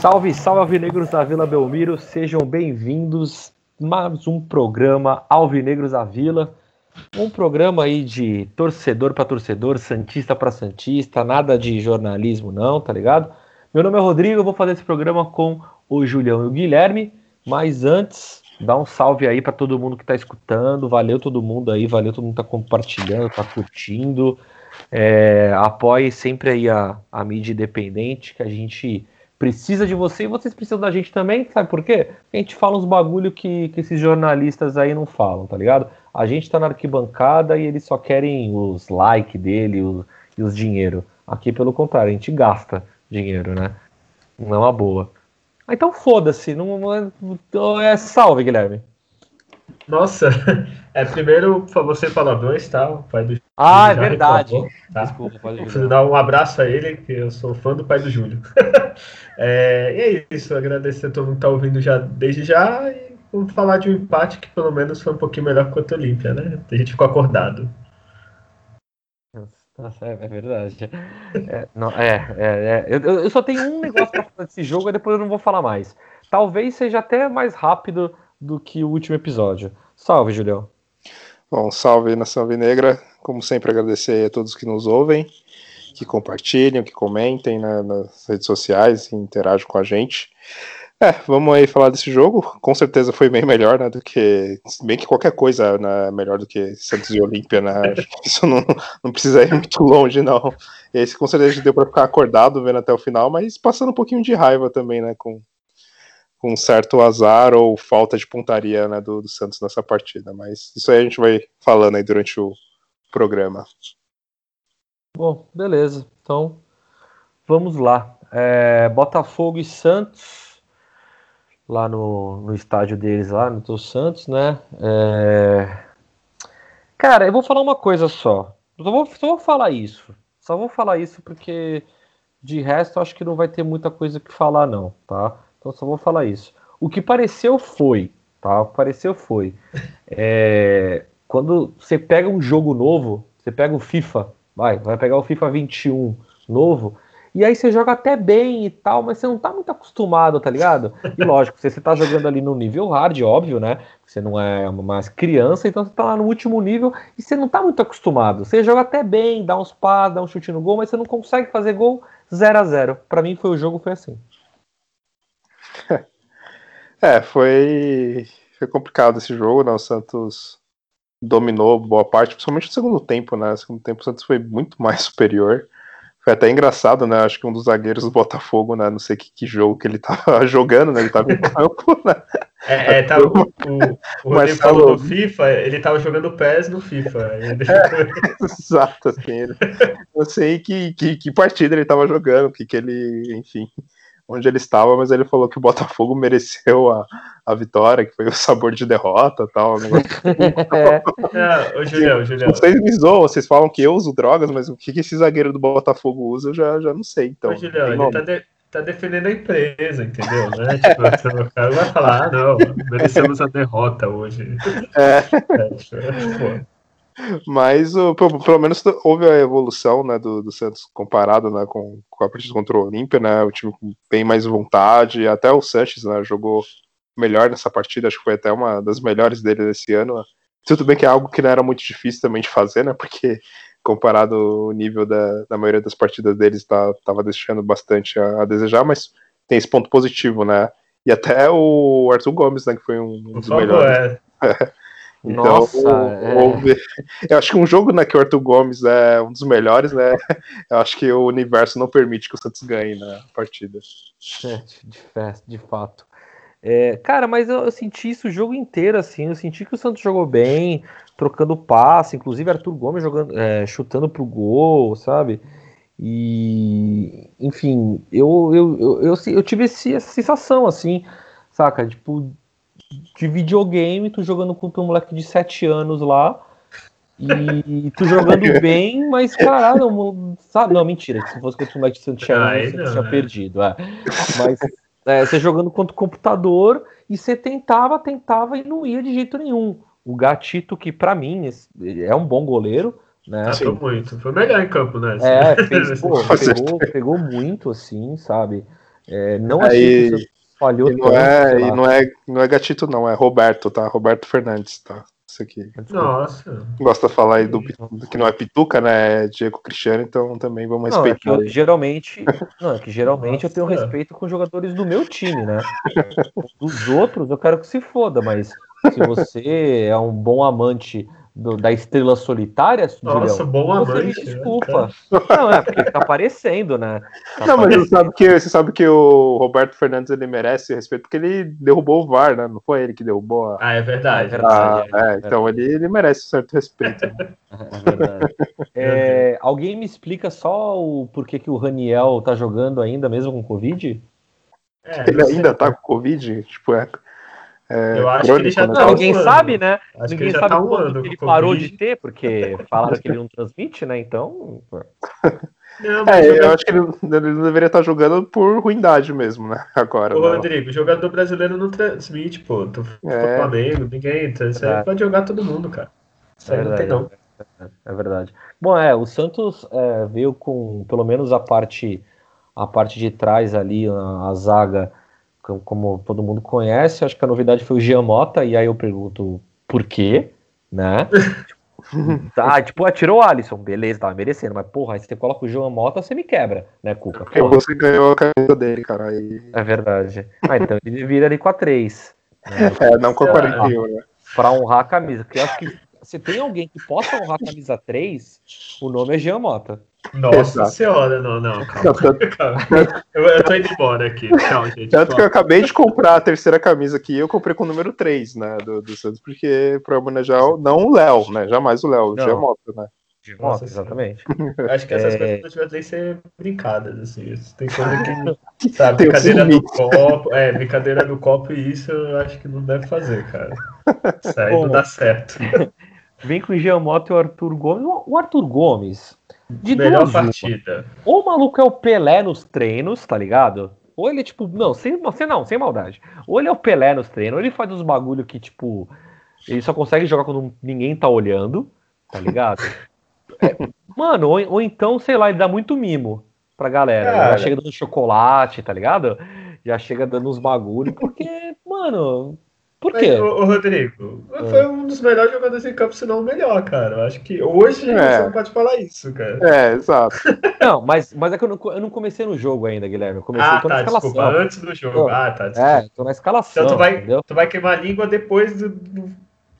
Salve, salve Alvinegros da Vila Belmiro, sejam bem-vindos mais um programa Alvinegros da Vila. Um programa aí de torcedor para torcedor, santista para santista, nada de jornalismo não, tá ligado? Meu nome é Rodrigo, eu vou fazer esse programa com o Julião e o Guilherme, mas antes, dá um salve aí para todo mundo que tá escutando, valeu todo mundo aí, valeu todo mundo que tá compartilhando, tá curtindo. É, apoie sempre aí a, a mídia independente, que a gente precisa de você e vocês precisam da gente também, sabe por quê? A gente fala uns bagulho que, que esses jornalistas aí não falam, tá ligado? A gente tá na arquibancada e eles só querem os like dele os, e os dinheiro. Aqui, pelo contrário, a gente gasta dinheiro, né? Não é uma boa. Então foda-se, não, não é, é salve, Guilherme. Nossa, é primeiro você palavrões, tá? O pai do Ah, é verdade. Reclamou, tá? Desculpa, dar um abraço a ele, que eu sou fã do pai do Júlio. é, e é isso, agradecer a todo mundo que tá ouvindo já desde já e vamos falar de um empate que pelo menos foi um pouquinho melhor que o Olímpia, né? A gente ficou acordado. Nossa, é, é verdade. É, não, é, é, é. Eu, eu só tenho um negócio pra falar desse jogo e depois eu não vou falar mais. Talvez seja até mais rápido do que o último episódio. Salve, Julião. Bom, salve Nação Vinegra. Como sempre, agradecer a todos que nos ouvem, que compartilham, que comentem né, nas redes sociais e interagem com a gente. É, vamos aí falar desse jogo. Com certeza foi bem melhor, né, do que. Bem que qualquer coisa né, melhor do que Santos e Olímpia, né? Isso não, não precisa ir muito longe, não. Esse com certeza deu para ficar acordado vendo até o final, mas passando um pouquinho de raiva também, né? Com, com certo azar ou falta de pontaria né, do, do, Santos nessa partida. Mas isso aí a gente vai falando aí durante o programa. Bom, beleza. Então, vamos lá. É, Botafogo e Santos, lá no, no estádio deles, lá no Teu Santos, né? É... Cara, eu vou falar uma coisa só. Só vou, só vou falar isso. Só vou falar isso porque de resto acho que não vai ter muita coisa que falar, não, tá? Então só vou falar isso. O que pareceu foi, tá? O que pareceu foi. É, quando você pega um jogo novo, você pega o FIFA, vai, vai pegar o FIFA 21 novo, e aí você joga até bem e tal, mas você não tá muito acostumado, tá ligado? E lógico, você, você tá jogando ali no nível hard, óbvio, né? Você não é mais criança, então você tá lá no último nível e você não tá muito acostumado. Você joga até bem, dá uns passos, dá um chute no gol, mas você não consegue fazer gol 0 a 0 Para mim foi o jogo, foi assim. É, foi, foi complicado esse jogo, né? O Santos dominou boa parte, principalmente no segundo tempo, né? No segundo tempo o Santos foi muito mais superior. Foi até engraçado, né? Acho que um dos zagueiros do Botafogo, né? Não sei que, que jogo que ele tava jogando, né? Ele tava em campo, né? É, é tá, o, o, falou do FIFA, ele tava jogando PES no FIFA. Ele... É, exato, assim. Ele, não sei que, que, que partida ele tava jogando, que, que ele, enfim onde ele estava, mas ele falou que o Botafogo mereceu a, a vitória, que foi o sabor de derrota e tal. é, ô, Julião, Julião. Vocês me zoam, vocês falam que eu uso drogas, mas o que, que esse zagueiro do Botafogo usa, eu já, já não sei. Então, ô, Julião, ele tá, de, tá, defendendo a empresa, entendeu? Né? Tipo, o cara vai falar, ah, não, merecemos a derrota hoje. É. é, tipo, mas o, pelo menos houve a evolução né, do, do Santos comparado né, com, com a partida contra o Olímpia, né? O time tem mais vontade, até o Sanches né, jogou melhor nessa partida, acho que foi até uma das melhores dele desse ano. Tudo bem que é algo que não era muito difícil também de fazer, né? Porque comparado o nível da, da maioria das partidas deles estava tá, deixando bastante a, a, desejar, mas tem esse ponto positivo, né? E até o Arthur Gomes, né, que foi um, um dos melhores. É. Então, Nossa, é... eu acho que um jogo né, que o Arthur Gomes é um dos melhores, né? Eu acho que o universo não permite que o Santos ganhe na partida. É, de, de fato. É, cara, mas eu, eu, senti isso o jogo inteiro, assim. Eu senti que o Santos jogou bem, trocando passe, inclusive Arthur Gomes jogando, é, chutando pro gol, sabe? E, enfim, eu, eu, eu, eu, eu tive essa sensação, assim, saca? Tipo, de videogame, tu jogando contra um moleque de 7 anos lá, E tu jogando bem, mas caralho, não, sabe? Não, mentira. Se fosse contra o Max Santiago, você não, tinha é. perdido. É. Mas é, você jogando contra o computador e você tentava, tentava e não ia de jeito nenhum. O Gatito, que para mim é um bom goleiro, né? Acertou muito. Foi melhor em campo, né? É, fez, pô, pegou, pegou muito, assim, sabe? É, não achei que falhou e não tanto, é, E não é, não é Gatito, não, é Roberto, tá? Roberto Fernandes, tá? Isso aqui. Nossa. Gosta de falar aí do, do, que não é Pituca, né? É Diego Cristiano, então também vamos não, respeitar. É que eu, geralmente, não, é que geralmente Nossa. eu tenho respeito com jogadores do meu time, né? Dos outros eu quero que se foda, mas se você é um bom amante do, da estrela solitária, Nossa, Julião, bom amante. Me né, desculpa. Né, não, é porque tá aparecendo, né? Tá não, mas você sabe, que, você sabe que o Roberto Fernandes ele merece respeito porque ele derrubou o VAR, né? Não foi ele que derrubou a... Ah, é verdade. É verdade ah, é, é, então ele, ele merece um certo respeito. É verdade. É, alguém me explica só o porquê que o Raniel tá jogando ainda, mesmo com Covid? É, ele ainda tá com Covid? Tipo, é, é, eu acho crônico, que ele já né? tá não, Ninguém sabe, né? Acho ninguém sabe tá quando ele parou de ter, porque falaram que ele não transmite, né? Então. Não, é, eu jogador... acho que ele, ele, não deveria estar jogando por ruindade mesmo, né? Agora. Ô, Rodrigo, jogador brasileiro não transmite, pô. Tu é. Flamengo, ninguém entra. Isso aí pode jogar todo mundo, cara. Isso aí é verdade, não tem, não. É verdade. Bom, é, o Santos é, veio com pelo menos a parte a parte de trás ali, a, a zaga como todo mundo conhece, acho que a novidade foi o Giamota, e aí eu pergunto por quê, né? tá, tipo, atirou o Alisson, beleza, tava merecendo, mas porra, aí você coloca o João Mota, você me quebra, né, Cuca? Porque você ganhou a camisa dele, cara. Aí... É verdade. Ah, então ele vira ali com a 3. Né? É, não com a 41, né? Pra honrar a camisa, porque eu acho que se tem alguém que possa honrar a camisa 3, o nome é Jean Mota. Nossa Exato. senhora, não, não, calma. calma. Eu, eu tô indo embora aqui. Tchau, gente. Tanto que eu acabei de comprar a terceira camisa aqui, eu comprei com o número 3, né, do, do Santos, porque pra homenagear não o Léo, né, jamais o Léo, o Giamotto, né. Nossa, exatamente. Acho que essas é... coisas não devem ser brincadas, assim. Tem coisa que. Sabe, brincadeira do copo. É, brincadeira do copo e isso eu acho que não deve fazer, cara. Isso aí Bom, não dá certo. Vem com o Giamotto e o Arthur Gomes. O Arthur Gomes, de Melhor duas partida. Uma. Ou o maluco é o Pelé nos treinos, tá ligado? Ou ele tipo, não, sem, sem não, sem maldade. Ou ele é o Pelé nos treinos, ou ele faz uns bagulho que, tipo, ele só consegue jogar quando ninguém tá olhando, tá ligado? é, mano, ou, ou, então, sei lá, ele dá muito mimo pra galera. Já chega dando chocolate, tá ligado? Já chega dando uns bagulho, porque, mano, por quê? Mas, ô, Rodrigo, é. foi um dos melhores jogadores em campo, se não o melhor, cara. Eu acho que hoje é. você não pode falar isso, cara. É, exato. Não, mas, mas é que eu não, eu não comecei no jogo ainda, Guilherme. Eu comecei ah, tô tá, na escalação. Desculpa, antes do jogo. ah, tá. Desculpa. É, tô na escalação. Então tu vai, tu vai queimar a língua depois do. do...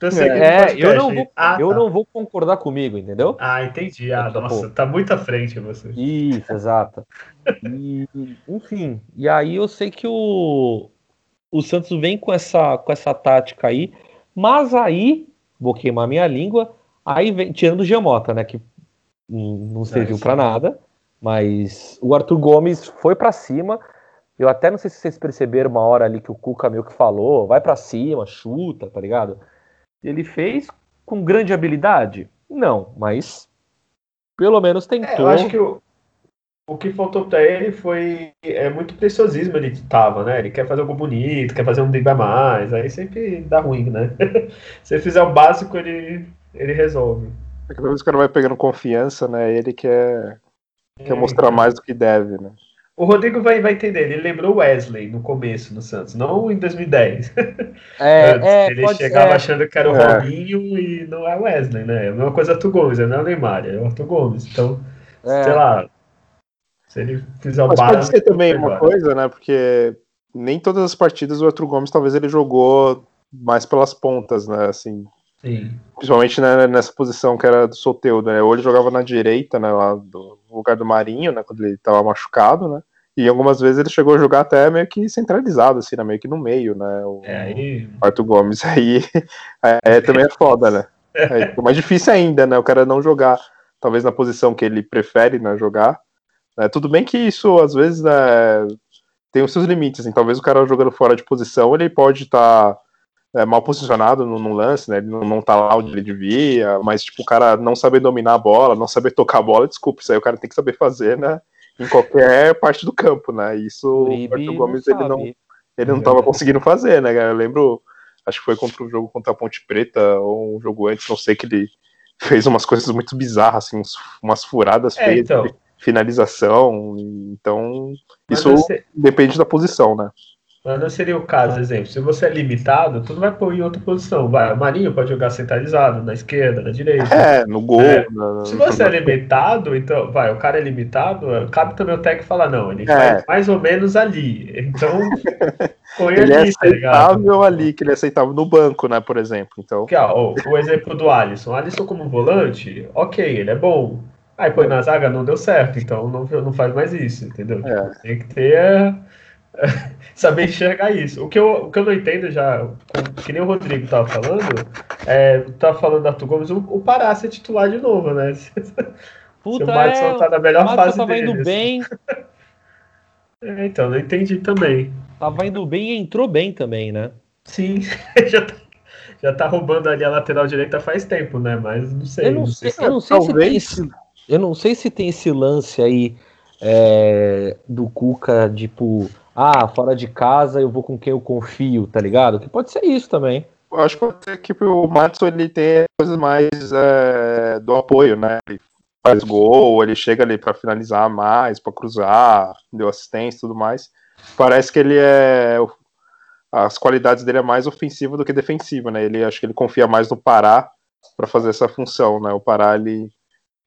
É, eu, não vou, ah, eu tá. não vou concordar comigo, entendeu? Ah, entendi. Ah, nossa, tá muito à frente você. Isso, exato. E, enfim, e aí eu sei que o, o Santos vem com essa, com essa tática aí, mas aí, vou queimar minha língua, aí vem, tirando o Giamota, né, que não serviu é, para nada, mas o Arthur Gomes foi para cima, eu até não sei se vocês perceberam uma hora ali que o Cuca meio que falou, vai para cima, chuta, tá ligado? Ele fez com grande habilidade? Não, mas pelo menos tentou. É, eu acho que o, o que faltou para ele foi é muito preciosismo ele tava, né? Ele quer fazer algo bonito, quer fazer um drible a mais, aí sempre dá ruim, né? Se ele fizer o básico, ele, ele resolve. É que o cara vai pegando confiança, né? Ele quer, quer é, mostrar então. mais do que deve, né? O Rodrigo vai, vai entender, ele lembrou Wesley no começo no Santos, não em 2010. É, é, ele chegava ser. achando que era o é. Robinho e não é Wesley, né? É a mesma coisa Arthur Gomes, não é o Neymar, é o Arthur Gomes. Então, é. sei lá, se ele fizer o Mas pode ser também uma coisa, né? Porque nem todas as partidas o Arthur Gomes talvez ele jogou mais pelas pontas, né? Assim, Sim. Principalmente né, nessa posição que era do Soteudo, né? Ou ele jogava na direita, né? Lá do lugar do Marinho, né? Quando ele estava machucado, né? E algumas vezes ele chegou a jogar até meio que centralizado, assim, né? Meio que no meio, né? O, é, aí... Arthur Gomes aí é, é, também é foda, né? É mais difícil ainda, né? O cara não jogar, talvez na posição que ele prefere, né? Jogar. É, tudo bem que isso, às vezes, né, tem os seus limites. Assim, talvez o cara jogando fora de posição, ele pode estar tá é, mal posicionado no, no, lance, né? Ele não, não tá lá onde ele devia, mas tipo, o cara não saber dominar a bola, não saber tocar a bola, desculpa, isso aí o cara tem que saber fazer, né? Em qualquer parte do campo, né? Isso o Arthur Gomes ele não, ele não tava conseguindo fazer, né? Eu lembro, acho que foi contra o jogo contra a Ponte Preta, ou um jogo antes, não sei, que ele fez umas coisas muito bizarras, assim, umas furadas é, feias, então. Finalização, então Mas isso você... depende da posição, né? Mas não seria o caso, exemplo, se você é limitado, tu não vai pôr em outra posição. Vai, o Marinho pode jogar centralizado, na esquerda, na direita. É, no gol. É. Na... Se você é limitado, então, vai, o cara é limitado, cabe também o técnico falar, não, ele é. faz mais ou menos ali. Então, põe ele ali, é tá aceitável tá ali, que ele é aceitável no banco, né, por exemplo. Então... Aqui, ó, o, o exemplo do Alisson. O Alisson como volante, ok, ele é bom. Aí põe na zaga, não deu certo, então não, não faz mais isso, entendeu? É. Tem que ter saber enxergar isso. O que, eu, o que eu não entendo já, que nem o Rodrigo tava falando, é, tava falando da Arthur Gomes, o, o Pará ser titular de novo, né? Puta, Se o Madison é, tá na melhor fase tava dele. indo bem. É, então, não entendi também. Tava indo bem e entrou bem também, né? Sim, já tá, já tá roubando ali a lateral direita faz tempo, né? Mas não sei. Eu não, não sei, sei, eu não sei talvez... se eu não sei se tem esse lance aí é, do Cuca, tipo, ah, fora de casa eu vou com quem eu confio, tá ligado? Que pode ser isso também. Eu acho que ser que o Matson ele tem coisas mais é, do apoio, né? Ele faz gol, ele chega ali para finalizar mais, para cruzar, deu assistência e tudo mais. Parece que ele é as qualidades dele é mais ofensiva do que defensiva, né? Ele acho que ele confia mais no Pará para fazer essa função, né? O Pará ele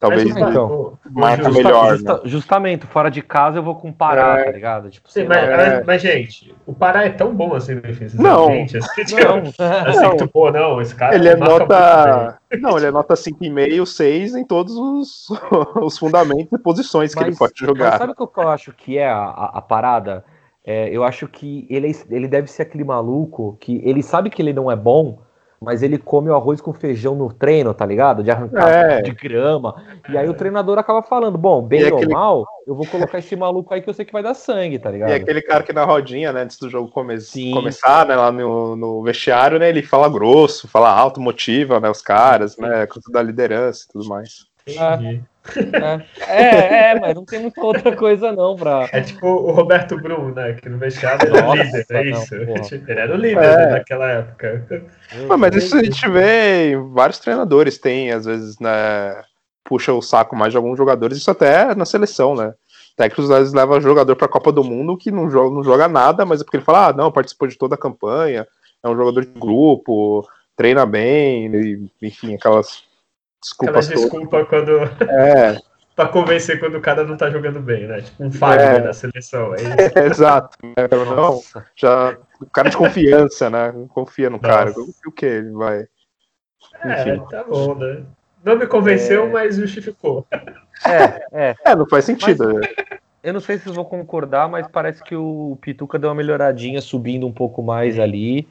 Talvez então, marca justa, melhor. Justa, né? Justamente, fora de casa eu vou com o Pará, é. tá ligado? Tipo, Sim, mas, é. mas, gente, o Pará é tão bom assim defensivamente. Não, assim, não, assim não. que, pô, não, esse cara. Ele é nota. Não, ele é nota 5,5, 6 em todos os, os fundamentos e posições mas, que ele pode jogar. Mas sabe o que eu acho que é a, a, a parada? É, eu acho que ele, ele deve ser aquele maluco que ele sabe que ele não é bom mas ele come o arroz com feijão no treino, tá ligado? De arrancar é. de grama. E aí o treinador acaba falando: bom, bem ou aquele... mal, eu vou colocar esse maluco aí que eu sei que vai dar sangue, tá ligado? E aquele cara que na rodinha, né, antes do jogo come... começar, né, lá no, no, vestiário, né, ele fala grosso, fala alto, motiva, né, os caras, né, da liderança e tudo mais. É. É, é, é, mas não tem muita outra coisa não pra. É tipo o Roberto Brum, né? Que no vestiário ele era líder, é isso? Não, ele era o líder é. né, naquela época. Não, mas isso a gente vê vários treinadores têm, às vezes, né? Puxa o saco mais de alguns jogadores, isso até na seleção, né? Técnicos às vezes leva jogador para a Copa do Mundo que não joga, não joga nada, mas é porque ele fala, ah, não, participou de toda a campanha, é um jogador de grupo, treina bem, enfim, aquelas Desculpa. Aquela desculpa quando. É. pra convencer quando o cara não tá jogando bem, né? Tipo um Fagner é. da seleção. É, é exato. Né? Não, já, o cara de confiança, né? Confia no Nossa. cara. O que ele vai. É, Enfim. tá bom, né? Não me convenceu, é... mas justificou. É, é. É, não faz sentido. Mas, eu não sei se vocês vão concordar, mas parece que o Pituca deu uma melhoradinha, subindo um pouco mais ali.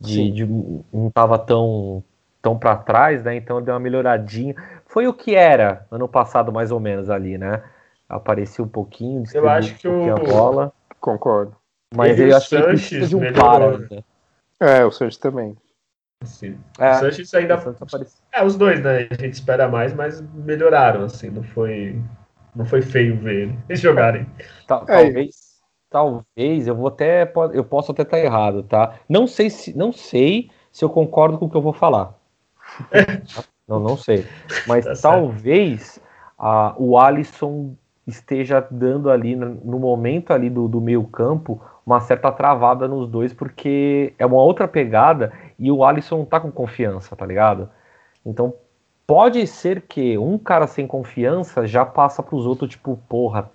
De, de não tava tão tão para trás, né? Então deu uma melhoradinha. Foi o que era ano passado, mais ou menos, ali, né? Apareceu um pouquinho, eu acho que um o... a bola. Concordo. Mas eu acho Sanches que de um para né? É, o Sanches também. Sim. É, o Sanches ainda. O é, os dois, né? A gente espera mais, mas melhoraram, assim. Não foi, não foi feio ver eles jogarem. Tal, é. Talvez. Talvez, eu vou até. Eu posso até estar errado, tá? Não sei se. Não sei se eu concordo com o que eu vou falar. Não, não sei. Mas tá talvez a, o Alisson esteja dando ali, no momento ali do, do meio campo, uma certa travada nos dois, porque é uma outra pegada e o Alisson não tá com confiança, tá ligado? Então pode ser que um cara sem confiança já passa para os outros, tipo, porra,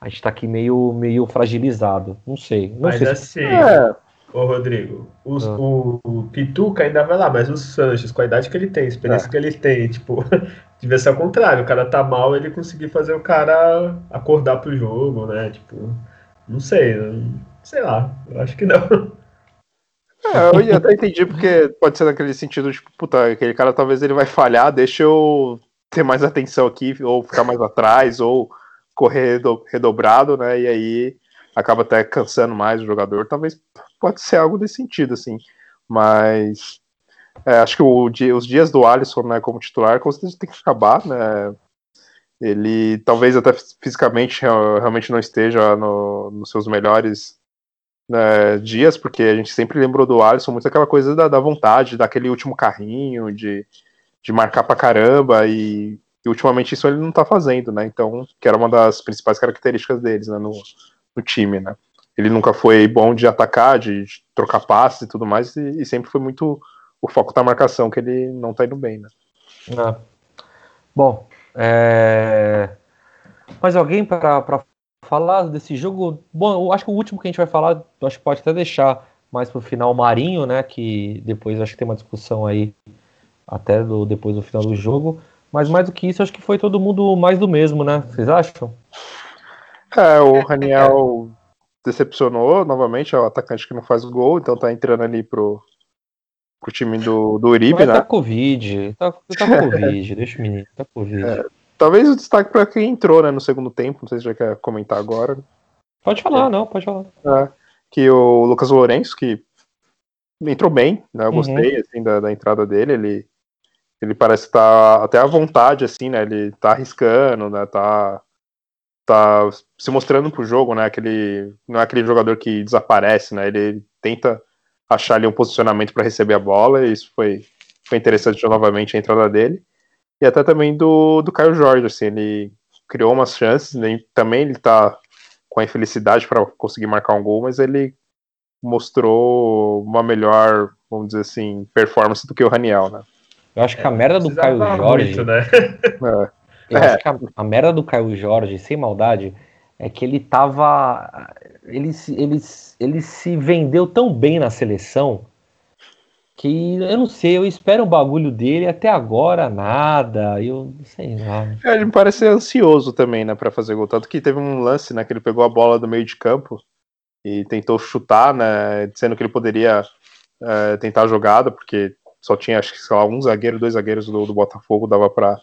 a gente tá aqui meio, meio fragilizado. Não sei. Não Mas sei assim, se... é, Ô, Rodrigo, os, ah. o, o, Pituca ainda vai lá, mas o Sanches, com a idade que ele tem, a experiência é. que ele tem, tipo, devia ser ao contrário. O cara tá mal, ele conseguir fazer o cara acordar pro jogo, né? Tipo, não sei, sei lá, eu acho que não. É, eu até entendi, porque pode ser naquele sentido, tipo, puta, aquele cara talvez ele vai falhar, deixa eu ter mais atenção aqui, ou ficar mais atrás, ou correr redobrado, né? E aí acaba até cansando mais o jogador. Talvez pode ser algo desse sentido, assim. Mas é, acho que o, os dias do Alisson, né, como titular, com certeza tem que acabar, né? Ele talvez até fisicamente realmente não esteja no, nos seus melhores né, dias, porque a gente sempre lembrou do Alisson muito aquela coisa da, da vontade, daquele último carrinho, de, de marcar pra caramba, e, e, ultimamente isso ele não tá fazendo, né? Então, que era uma das principais características deles né, no, no time, né? Ele nunca foi bom de atacar, de, de trocar passes e tudo mais, e, e sempre foi muito o foco da marcação, que ele não tá indo bem, né? Ah. Bom, é... mais alguém para falar desse jogo? Bom, eu acho que o último que a gente vai falar, acho que pode até deixar mais para o final o Marinho, né? Que depois acho que tem uma discussão aí até do, depois do final do jogo. Mas mais do que isso, acho que foi todo mundo mais do mesmo, né? Vocês acham? É, o Raniel decepcionou novamente, é o atacante que não faz gol, então tá entrando ali pro, pro time do, do Uribe, Mas né? Tá Covid, tá, tá Covid, deixa o menino, tá Covid. É, talvez o destaque para quem entrou, né, no segundo tempo, não sei se já quer comentar agora. Pode falar, é. não, pode falar. É, que o Lucas Lourenço, que entrou bem, né, eu uhum. gostei, assim, da, da entrada dele, ele, ele parece estar tá até à vontade, assim, né, ele tá arriscando, né, tá tá se mostrando pro jogo, né? Aquele não é aquele jogador que desaparece, né? Ele tenta achar ali um posicionamento para receber a bola, e isso foi, foi interessante novamente a entrada dele. E até também do, do Caio Jorge, assim, ele criou umas chances, né, também ele tá com a infelicidade para conseguir marcar um gol, mas ele mostrou uma melhor, vamos dizer assim, performance do que o Raniel, né? Eu acho que a merda do Caio Jorge. Muito, né? é. Eu é. acho que a, a merda do Caio Jorge, sem maldade, é que ele tava. Ele, ele, ele se vendeu tão bem na seleção que eu não sei, eu espero um bagulho dele até agora nada, eu não sei lá. É, ele me parece ansioso também, né, para fazer gol, tanto que teve um lance, né, que ele pegou a bola do meio de campo e tentou chutar, né, dizendo que ele poderia é, tentar a jogada, porque só tinha, acho que, sei lá, um zagueiro, dois zagueiros do, do Botafogo, dava para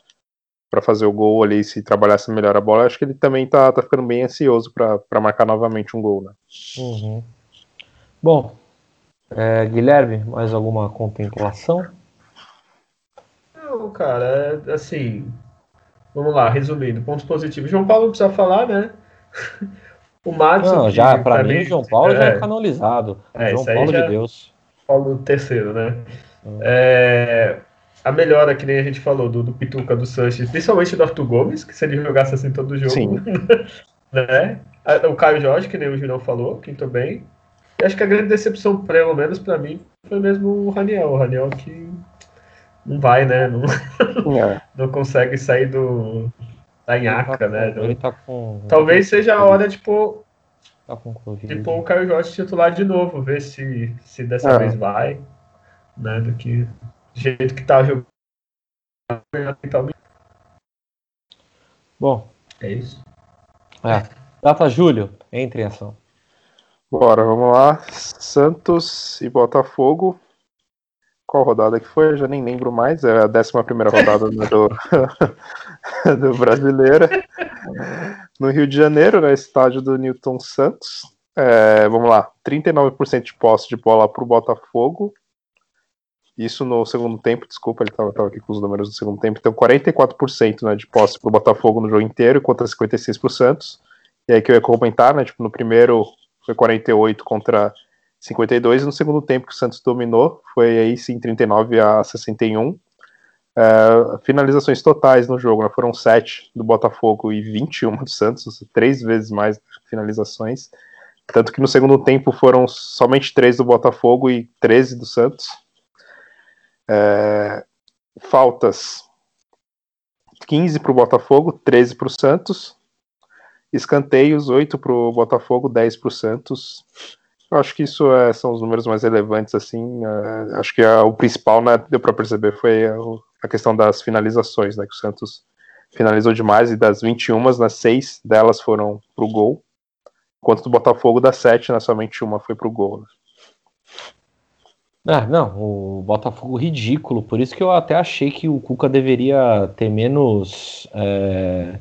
para fazer o gol ali, se trabalhasse melhor a bola, acho que ele também tá, tá ficando bem ansioso para marcar novamente um gol, né? Uhum. Bom, é, Guilherme, mais alguma contemplação? Não, cara, é, assim, vamos lá, resumindo, pontos positivos. João Paulo não precisa falar, né? o Madison. Não, já, para mim, o João Paulo é, já é canonizado. É, João Paulo de Deus. Paulo terceiro, né? Hum. É, a melhora, que nem a gente falou, do, do Pituca, do Sanches, principalmente do Arthur Gomes, que se ele jogasse assim todo jogo. Sim. né? O Caio Jorge, que nem o Julião falou, que entrou bem. E acho que a grande decepção, pelo menos para mim, foi mesmo o Raniel. O Raniel que não vai, né? Não, é. não consegue sair do, da nhaca, tá né? ele tá com, Talvez seja a hora de pôr, tá de pôr o Caio Jorge titular de novo, ver se, se dessa é. vez vai. Né, do que do jeito que tá jogando. Bom. É isso. É. Data Júlio, entre em ação. Bora, vamos lá. Santos e Botafogo. Qual rodada que foi? Eu já nem lembro mais. É a 11 rodada do, do Brasileira. No Rio de Janeiro, no estádio do Newton Santos. É, vamos lá. 39% de posse de bola para o Botafogo. Isso no segundo tempo, desculpa, ele estava aqui com os números do segundo tempo. Então, 44% né, de posse para o Botafogo no jogo inteiro contra 56% para o Santos. E aí que eu ia comentar, né? Tipo, no primeiro foi 48 contra 52, e no segundo tempo que o Santos dominou, foi aí sim 39 a 61. É, finalizações totais no jogo, né, foram 7 do Botafogo e 21 do Santos, três vezes mais finalizações. Tanto que no segundo tempo foram somente 3 do Botafogo e 13 do Santos. É, faltas 15 para o Botafogo, 13 para o Santos. Escanteios, 8 para o Botafogo, 10 para o Santos. Eu acho que isso é, são os números mais relevantes, assim. É, acho que é, o principal, né, deu para perceber, foi a, questão das finalizações, né, que o Santos finalizou demais, e das 21, nas 6 delas foram para o gol. Enquanto do Botafogo, das 7, né, somente uma foi para o gol. Né. Ah, não, o Botafogo ridículo, por isso que eu até achei que o Cuca deveria ter menos é,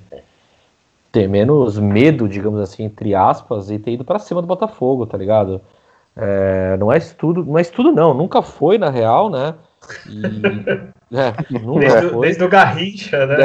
ter menos medo, digamos assim, entre aspas, e ter ido para cima do Botafogo, tá ligado? É, não é estudo, não é estudo não, nunca foi na real, né? E, é, nunca desde, foi. desde o Garrincha, né?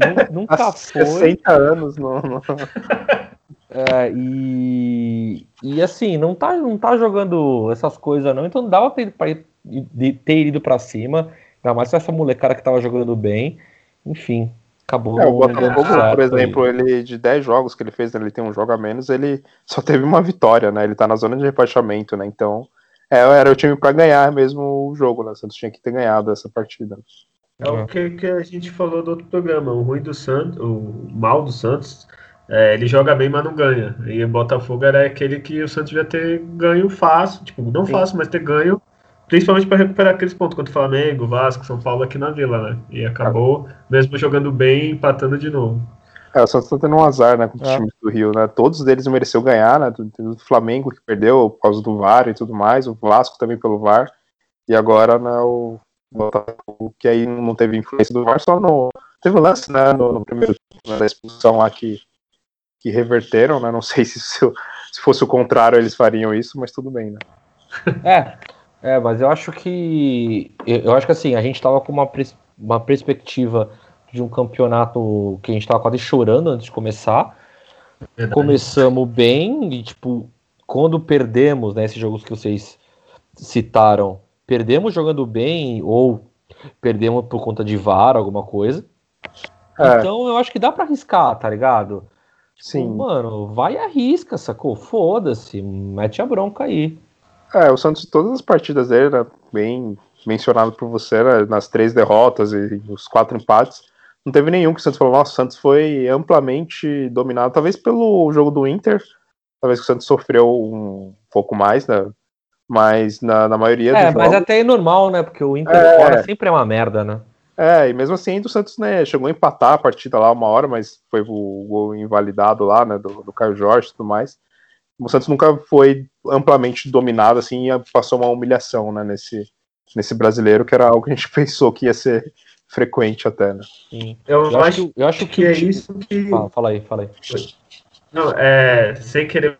É, nunca foi. 60 anos no, no... É, e, e assim, não tá, não tá jogando essas coisas não, então dava pra, pra ir, de ter ido para cima, ainda mais essa molecada que tava jogando bem. Enfim, acabou. É, o Botafogo, por exemplo, aí. ele de 10 jogos que ele fez, né, ele tem um jogo a menos, ele só teve uma vitória, né? Ele tá na zona de rebaixamento, né? Então, é, era o time para ganhar mesmo o jogo, né? O Santos tinha que ter ganhado essa partida. É o que, que a gente falou do outro programa, o ruim do Santos, o mal do Santos é, ele joga bem, mas não ganha. E o Botafogo era aquele que o Santos ia ter ganho fácil, tipo, não Sim. fácil, mas ter ganho, principalmente para recuperar aqueles pontos contra o Flamengo, Vasco, São Paulo aqui na Vila, né? E acabou, mesmo jogando bem, empatando de novo. É, o Santos tá tendo um azar, né, com os é. times do Rio, né? Todos eles mereceu ganhar, né? O Flamengo que perdeu por causa do VAR e tudo mais, o Vasco também pelo VAR, e agora, né, o Botafogo, que aí não teve influência do VAR, só no. Teve um lance, né, no, no primeiro né, da expulsão lá que que reverteram, né? Não sei se, se fosse o contrário eles fariam isso, mas tudo bem, né? É, é, mas eu acho que eu acho que assim a gente estava com uma, uma perspectiva de um campeonato que a gente estava quase chorando antes de começar. Verdade. Começamos bem e tipo quando perdemos, né, esses jogos que vocês citaram, perdemos jogando bem ou perdemos por conta de VAR, alguma coisa. É. Então eu acho que dá para arriscar, tá ligado? Sim. Mano, vai e arrisca, sacou? Foda-se, mete a bronca aí. É, o Santos, todas as partidas dele, era bem mencionado por você, né, nas três derrotas e os quatro empates, não teve nenhum que o Santos falou, nossa, o Santos foi amplamente dominado, talvez pelo jogo do Inter, talvez o Santos sofreu um pouco mais, né? Mas na, na maioria É, mas jogos... até é normal, né? Porque o Inter é... fora sempre é uma merda, né? É, e mesmo assim ainda o Santos né, chegou a empatar a partida lá uma hora, mas foi o gol invalidado lá, né, do, do Caio Jorge e tudo mais. O Santos nunca foi amplamente dominado assim e passou uma humilhação né, nesse, nesse brasileiro, que era algo que a gente pensou que ia ser frequente até, né? Sim. Eu, eu acho, eu acho que, que é isso que. Fala, fala aí, fala aí. Não, é, sem querer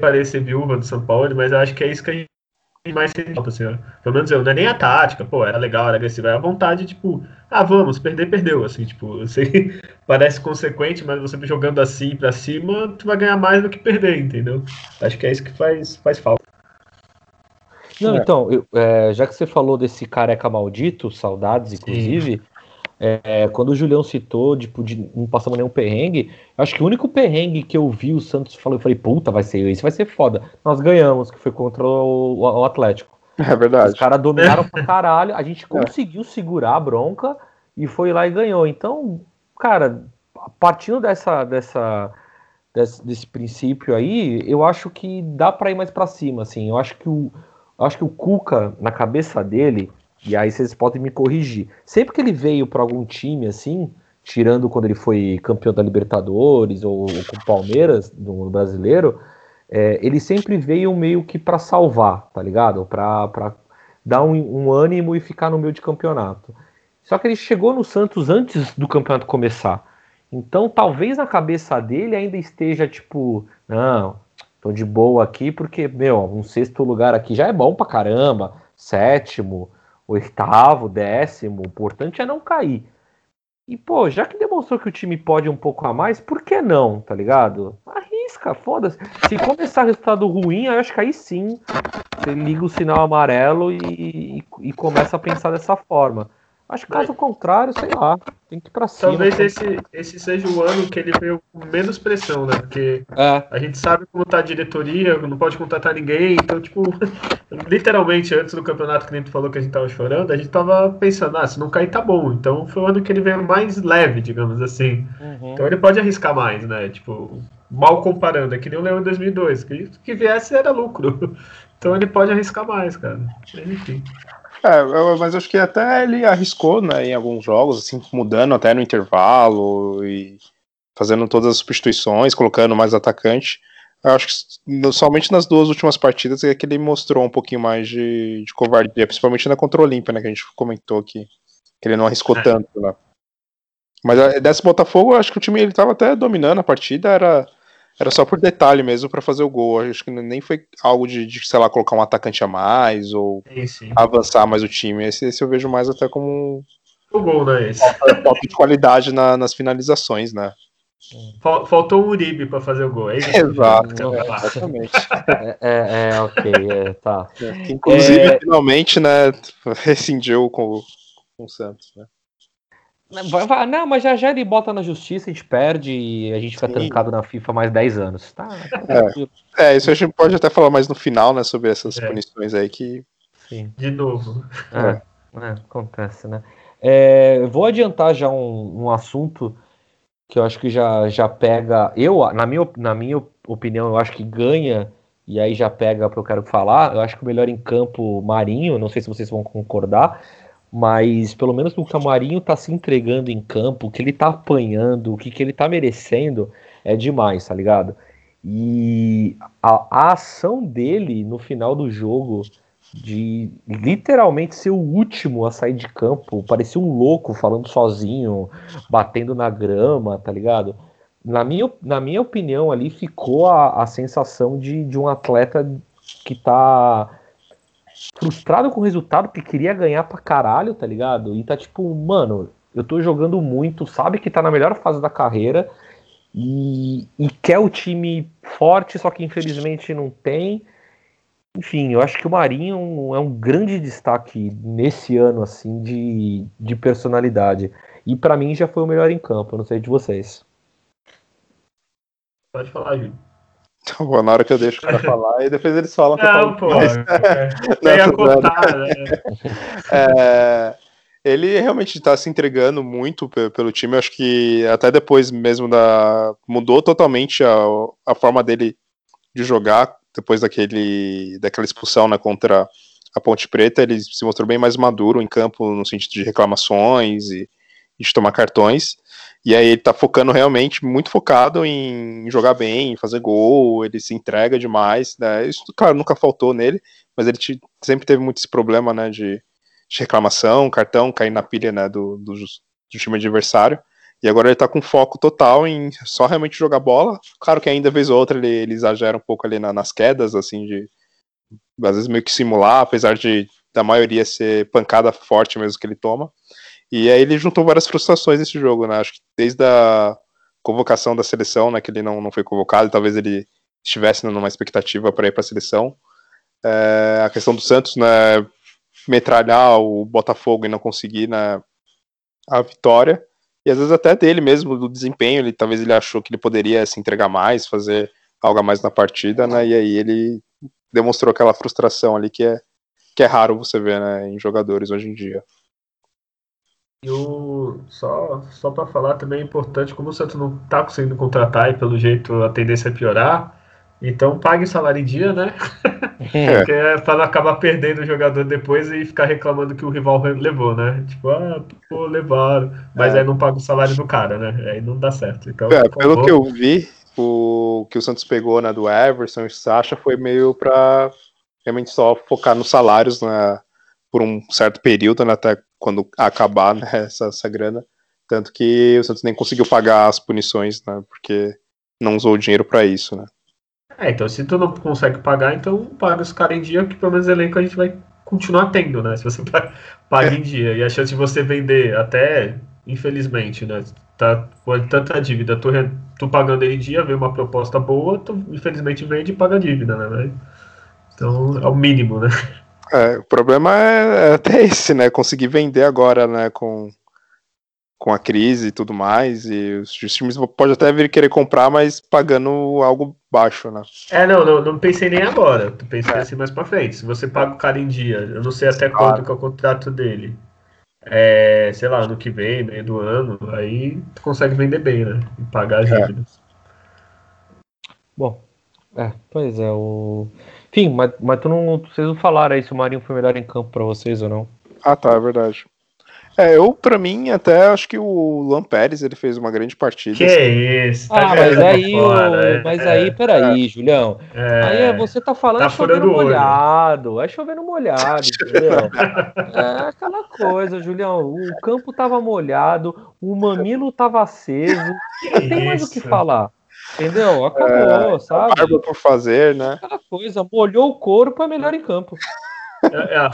parecer viúva do São Paulo, mas eu acho que é isso que a gente mais falta, assim, ó. Pelo menos eu, não é nem a tática, pô, era legal, era agressiva, é a vontade, tipo, ah, vamos, perder, perdeu, assim, tipo, você parece consequente, mas você jogando assim pra cima, tu vai ganhar mais do que perder, entendeu? Acho que é isso que faz, faz falta. Não, é. então, eu, é, já que você falou desse careca maldito, saudades, inclusive, Sim. É, quando o Julião citou, tipo, de não passamos nenhum perrengue, acho que o único perrengue que eu vi o Santos falou, eu falei, puta, vai ser isso, vai ser foda. Nós ganhamos, que foi contra o, o Atlético. É verdade. Os caras dominaram pra caralho, a gente é. conseguiu é. segurar a bronca e foi lá e ganhou. Então, cara, partindo dessa, dessa, desse, desse princípio aí, eu acho que dá para ir mais para cima, assim. Eu acho que o, acho que o Cuca, na cabeça dele, e aí vocês podem me corrigir. Sempre que ele veio para algum time assim, tirando quando ele foi campeão da Libertadores ou, ou com o Palmeiras no brasileiro, é, ele sempre veio meio que para salvar, tá ligado? Para dar um, um, ânimo e ficar no meio de campeonato. Só que ele chegou no Santos antes do campeonato começar. Então talvez na cabeça dele ainda esteja tipo, não, tô de boa aqui porque, meu, um sexto lugar aqui já é bom pra caramba, sétimo, oitavo, décimo, o importante é não cair. E, pô, já que demonstrou que o time pode um pouco a mais, por que não, tá ligado? Arrisca, foda-se. Se começar resultado ruim, eu acho que aí sim você liga o sinal amarelo e, e, e começa a pensar dessa forma. Acho que caso contrário, sei lá, tem que ir pra cima. Talvez esse, esse seja o ano que ele veio com menos pressão, né? Porque é. a gente sabe como tá a diretoria, não pode contratar ninguém, então, tipo, literalmente, antes do campeonato que a gente falou que a gente tava chorando, a gente tava pensando, ah, se não cair tá bom. Então foi o ano que ele veio mais leve, digamos assim. Uhum. Então ele pode arriscar mais, né? Tipo, mal comparando, é que nem o Leão em 2002, que, que viesse era lucro. Então ele pode arriscar mais, cara. Enfim. É, mas acho que até ele arriscou, né, em alguns jogos, assim, mudando até no intervalo e fazendo todas as substituições, colocando mais atacante. Eu acho que somente nas duas últimas partidas é que ele mostrou um pouquinho mais de, de covardia, principalmente na contra Olímpia, né, que a gente comentou aqui, que ele não arriscou é. tanto, né. Mas desse Botafogo, eu acho que o time ele tava até dominando a partida, era era só por detalhe mesmo para fazer o gol. Acho que nem foi algo de, de, sei lá, colocar um atacante a mais ou sim, sim. avançar mais o time. Esse, esse, eu vejo mais até como o gol, né? Esse. Falta, falta de qualidade na, nas finalizações, né? Faltou o Uribe para fazer o gol, é isso? Exato, é, exatamente. É, é, é, ok, é, tá. Que, inclusive, é. finalmente, né, rescindiu com, com o Santos, né? Não, mas já já ele bota na justiça, a gente perde e a gente fica Sim. trancado na FIFA mais 10 anos. Tá, tá é. é. isso a gente pode até falar mais no final, né? Sobre essas é. punições aí que. Sim. De novo. É, é acontece, né? É, vou adiantar já um, um, assunto que eu acho que já, já pega. Eu, na minha, na minha opinião, eu acho que ganha, e aí já pega para eu quero falar. Eu acho que o melhor em campo Marinho, não sei se vocês vão concordar, mas pelo menos o Camarinho tá se entregando em campo, o que ele tá apanhando, o que, que ele tá merecendo é demais, tá ligado? E a, a ação dele no final do jogo, de literalmente ser o último a sair de campo, parecia um louco falando sozinho, batendo na grama, tá ligado? Na minha, na minha opinião, ali ficou a, a sensação de, de um atleta que tá frustrado com o resultado, que queria ganhar pra caralho, tá ligado? E tá tipo, mano, eu tô jogando muito, sabe que tá na melhor fase da carreira e, e quer o time forte, só que infelizmente não tem. Enfim, eu acho que o Marinho é um grande destaque nesse ano, assim, de, de personalidade. E para mim já foi o melhor em campo, não sei de vocês. Pode falar, Júlio. Tá bom, na hora que eu deixo o cara falar, e depois eles falam que não, pô, mais. É, não, contar, né? é, ele realmente está se entregando muito pelo time. Eu acho que até depois mesmo da. mudou totalmente a, a forma dele de jogar depois daquele, daquela expulsão né, contra a Ponte Preta. Ele se mostrou bem mais maduro em campo no sentido de reclamações e, e de tomar cartões. E aí ele tá focando realmente, muito focado em jogar bem, em fazer gol, ele se entrega demais, né? Isso, claro, nunca faltou nele, mas ele te, sempre teve muito esse problema, né, de, de reclamação, cartão, cair na pilha, né, do, do, do, time adversário. E agora ele tá com foco total em só realmente jogar bola. Claro que ainda vez ou outra ele, ele exagera um pouco ali na, nas quedas, assim, de às vezes meio que simular, apesar de da maioria ser pancada forte mesmo que ele toma. E aí ele juntou várias frustrações nesse jogo, né? Acho que desde a convocação da seleção, né, que ele não, não foi convocado, talvez ele estivesse numa expectativa para ir para a seleção. É, a questão do Santos, né, metralhar o Botafogo e não conseguir né, a vitória. E às vezes até dele mesmo, do desempenho, ele talvez ele achou que ele poderia se entregar mais, fazer algo a mais na partida, né? E aí ele demonstrou aquela frustração ali que é, que é raro você ver né, em jogadores hoje em dia. E o, só, só para falar também é importante, como o Santos não está conseguindo contratar e pelo jeito a tendência é piorar, então pague o salário em dia, né? É. Porque é para não acabar perdendo o jogador depois e ficar reclamando que o rival levou, né? Tipo, ah, pô, levaram. Mas é. aí não paga o salário do cara, né? Aí não dá certo. Então, é, pelo favor... que eu vi, o que o Santos pegou né, do Everson e Sacha foi meio para realmente só focar nos salários, né? por um certo período, né, até quando acabar né, essa, essa grana. Tanto que o Santos nem conseguiu pagar as punições, né, porque não usou o dinheiro para isso, né. É, então se tu não consegue pagar, então paga os caras em dia, que pelo menos elenco a gente vai continuar tendo, né, se você paga em dia. E a chance de você vender até, infelizmente, né, tá com tanta dívida, tu, tu pagando em dia, vê uma proposta boa, tu infelizmente vende e paga a dívida, né, então é o mínimo, né. É, o problema é, é, até esse, né? Conseguir vender agora, né? Com, com a crise e tudo mais. E os times podem até vir querer comprar, mas pagando algo baixo, né? É, não, não, não pensei nem agora. Tu pensei é. assim mais pra frente. Se você paga o cara em dia, eu não sei até claro. quanto que é o contrato dele. É, sei lá, ano que vem, meio do ano, aí tu consegue vender bem, né? E pagar as é. dívidas. Bom, é, pois é, o. Enfim, mas, mas tu não, vocês não falaram aí se o Marinho foi melhor em campo para vocês ou não. Ah, tá, é verdade. É, eu, pra mim, até acho que o Luan Pérez ele fez uma grande partida. Que assim. isso, tá Ah, mas aí, fora, o... é, mas aí, peraí, é, Julião. É, aí é, você tá falando tá chovendo molhado. É chovendo molhado, entendeu? é aquela coisa, Julião. O campo tava molhado, o mamilo tava aceso. Não tem mais o que falar. Entendeu? Acabou, É, sabe? Barba por fazer, né? Aquela coisa, molhou o corpo, é melhor em campo. É, é.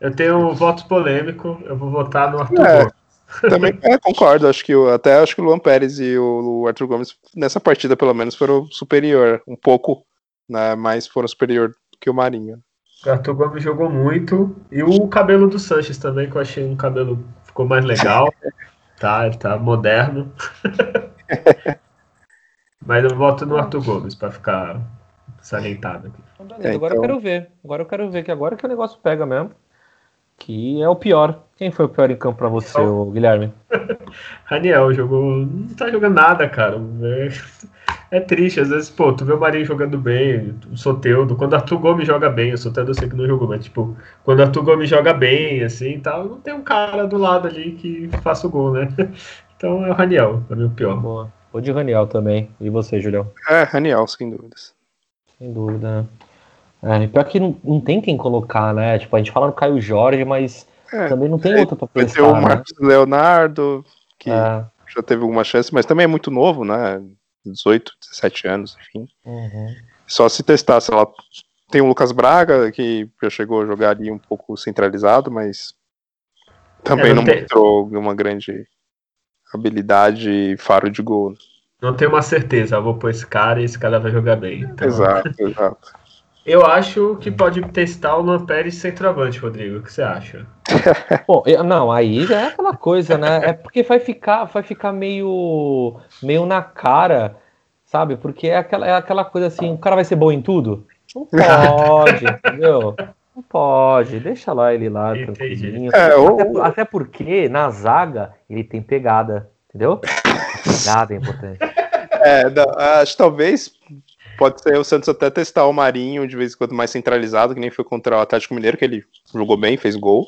Eu tenho um voto polêmico, eu vou votar no Arthur É. Gomes. Também é, concordo. Acho que até acho que o Luan Pérez e o, o Arthur Gomes, nessa partida, pelo menos, foram superior. Um pouco, né? Mas foram superior que o Marinho. O Arthur Gomes jogou muito. E o cabelo do Sanches também, que eu achei um cabelo ficou mais legal. Tá, ele tá moderno. Mas eu voto no Arthur Gomes pra ficar salientado aqui. Então, beleza, É, agora eu então- quero ver. Agora eu quero ver, que agora que o negócio pega mesmo. Que é o pior. Quem foi o pior em campo pra você, ô, Guilherme? Raniel jogou. Não tá jogando nada, cara. É, é triste, às vezes, pô, tu vê o Marinho jogando bem, o Soteudo, quando o Arthur Gomes joga bem, o Soteudo eu sei que não jogou, mas tipo, quando o Arthur Gomes joga bem, assim tal, não tem um cara do lado ali que faça o gol, né? Então é o Raniel, pra mim o pior. Boa. Vou de Raniel também. E você, Julião? É, Raniel, sem dúvidas. Sem dúvida, né? É, pior que não, não tem quem colocar, né? Tipo, a gente fala no Caio Jorge, mas É, também não tem é, outro pra Vai ter o né? Marcos Leonardo, que É, já teve alguma chance, mas também é muito novo, né? 18, 17 anos, enfim. uhum. Só se testar, sei lá. Tem o Lucas Braga, que já chegou a jogar ali um pouco centralizado, mas também É, não não tem- mostrou uma grande habilidade e faro de gol. Não tenho uma certeza, eu vou pôr esse cara e esse cara vai jogar bem. Então, Exato, exato. Eu acho que pode testar o Luan Pérez centroavante, Rodrigo. O que você acha? Bom, eu- não, aí já é aquela coisa, né? É porque vai ficar, vai ficar meio, meio na cara, sabe? Porque é aquela, é aquela coisa assim, o cara vai ser bom em tudo? Não pode, entendeu? Não pode, deixa lá ele lá, Entendi. tranquilinho. É, Até, ou, até porque na zaga ele tem pegada, entendeu? Pegada é importante. é, da- acho que talvez pode ser o Santos até testar o Marinho de vez em quando mais centralizado, que nem foi contra o Atlético Mineiro, que ele jogou bem, fez gol.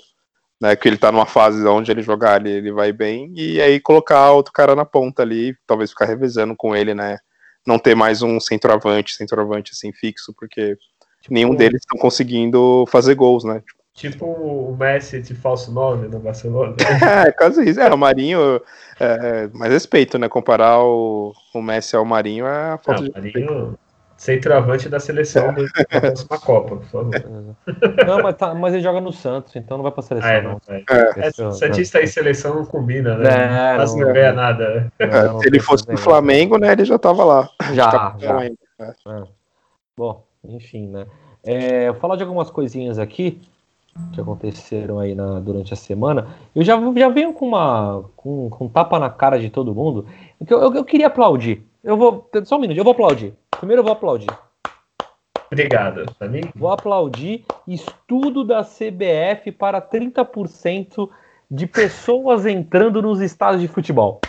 Né, que ele tá numa fase onde ele jogar ali, ele vai bem, e aí colocar outro cara na ponta ali, talvez ficar revezando com ele, né? Não ter mais um centroavante, centroavante assim fixo, porque nenhum deles estão conseguindo fazer gols, né? Tipo o Messi de falso 9 no Barcelona. É, quase isso. É, o Marinho, é, mais respeito, né? Comparar o, o Messi ao Marinho é a falta Não, de. Marinho, centroavante da seleção da próxima Copa, por favor. Não, mas, tá- mas ele joga no Santos, então não vai pra seleção, Ah, é, não. não, é. É, É, Santista e seleção não combina, né? É, Quase não- não ganha nada. não, É, não se ele fosse do problema. Flamengo, né? Ele já tava lá. Já, Capitão já. ainda. Bom, enfim, né? É, eu vou falar de algumas coisinhas aqui que aconteceram aí na- durante a semana. Eu já, já venho com uma com, com um tapa na cara de todo mundo. que Eu, eu, eu queria aplaudir. Eu vou. Só um minuto, eu vou aplaudir. Primeiro eu vou aplaudir. Obrigado. Pra mim, Vou aplaudir estudo da CBF para 30% de pessoas entrando nos estádios de futebol.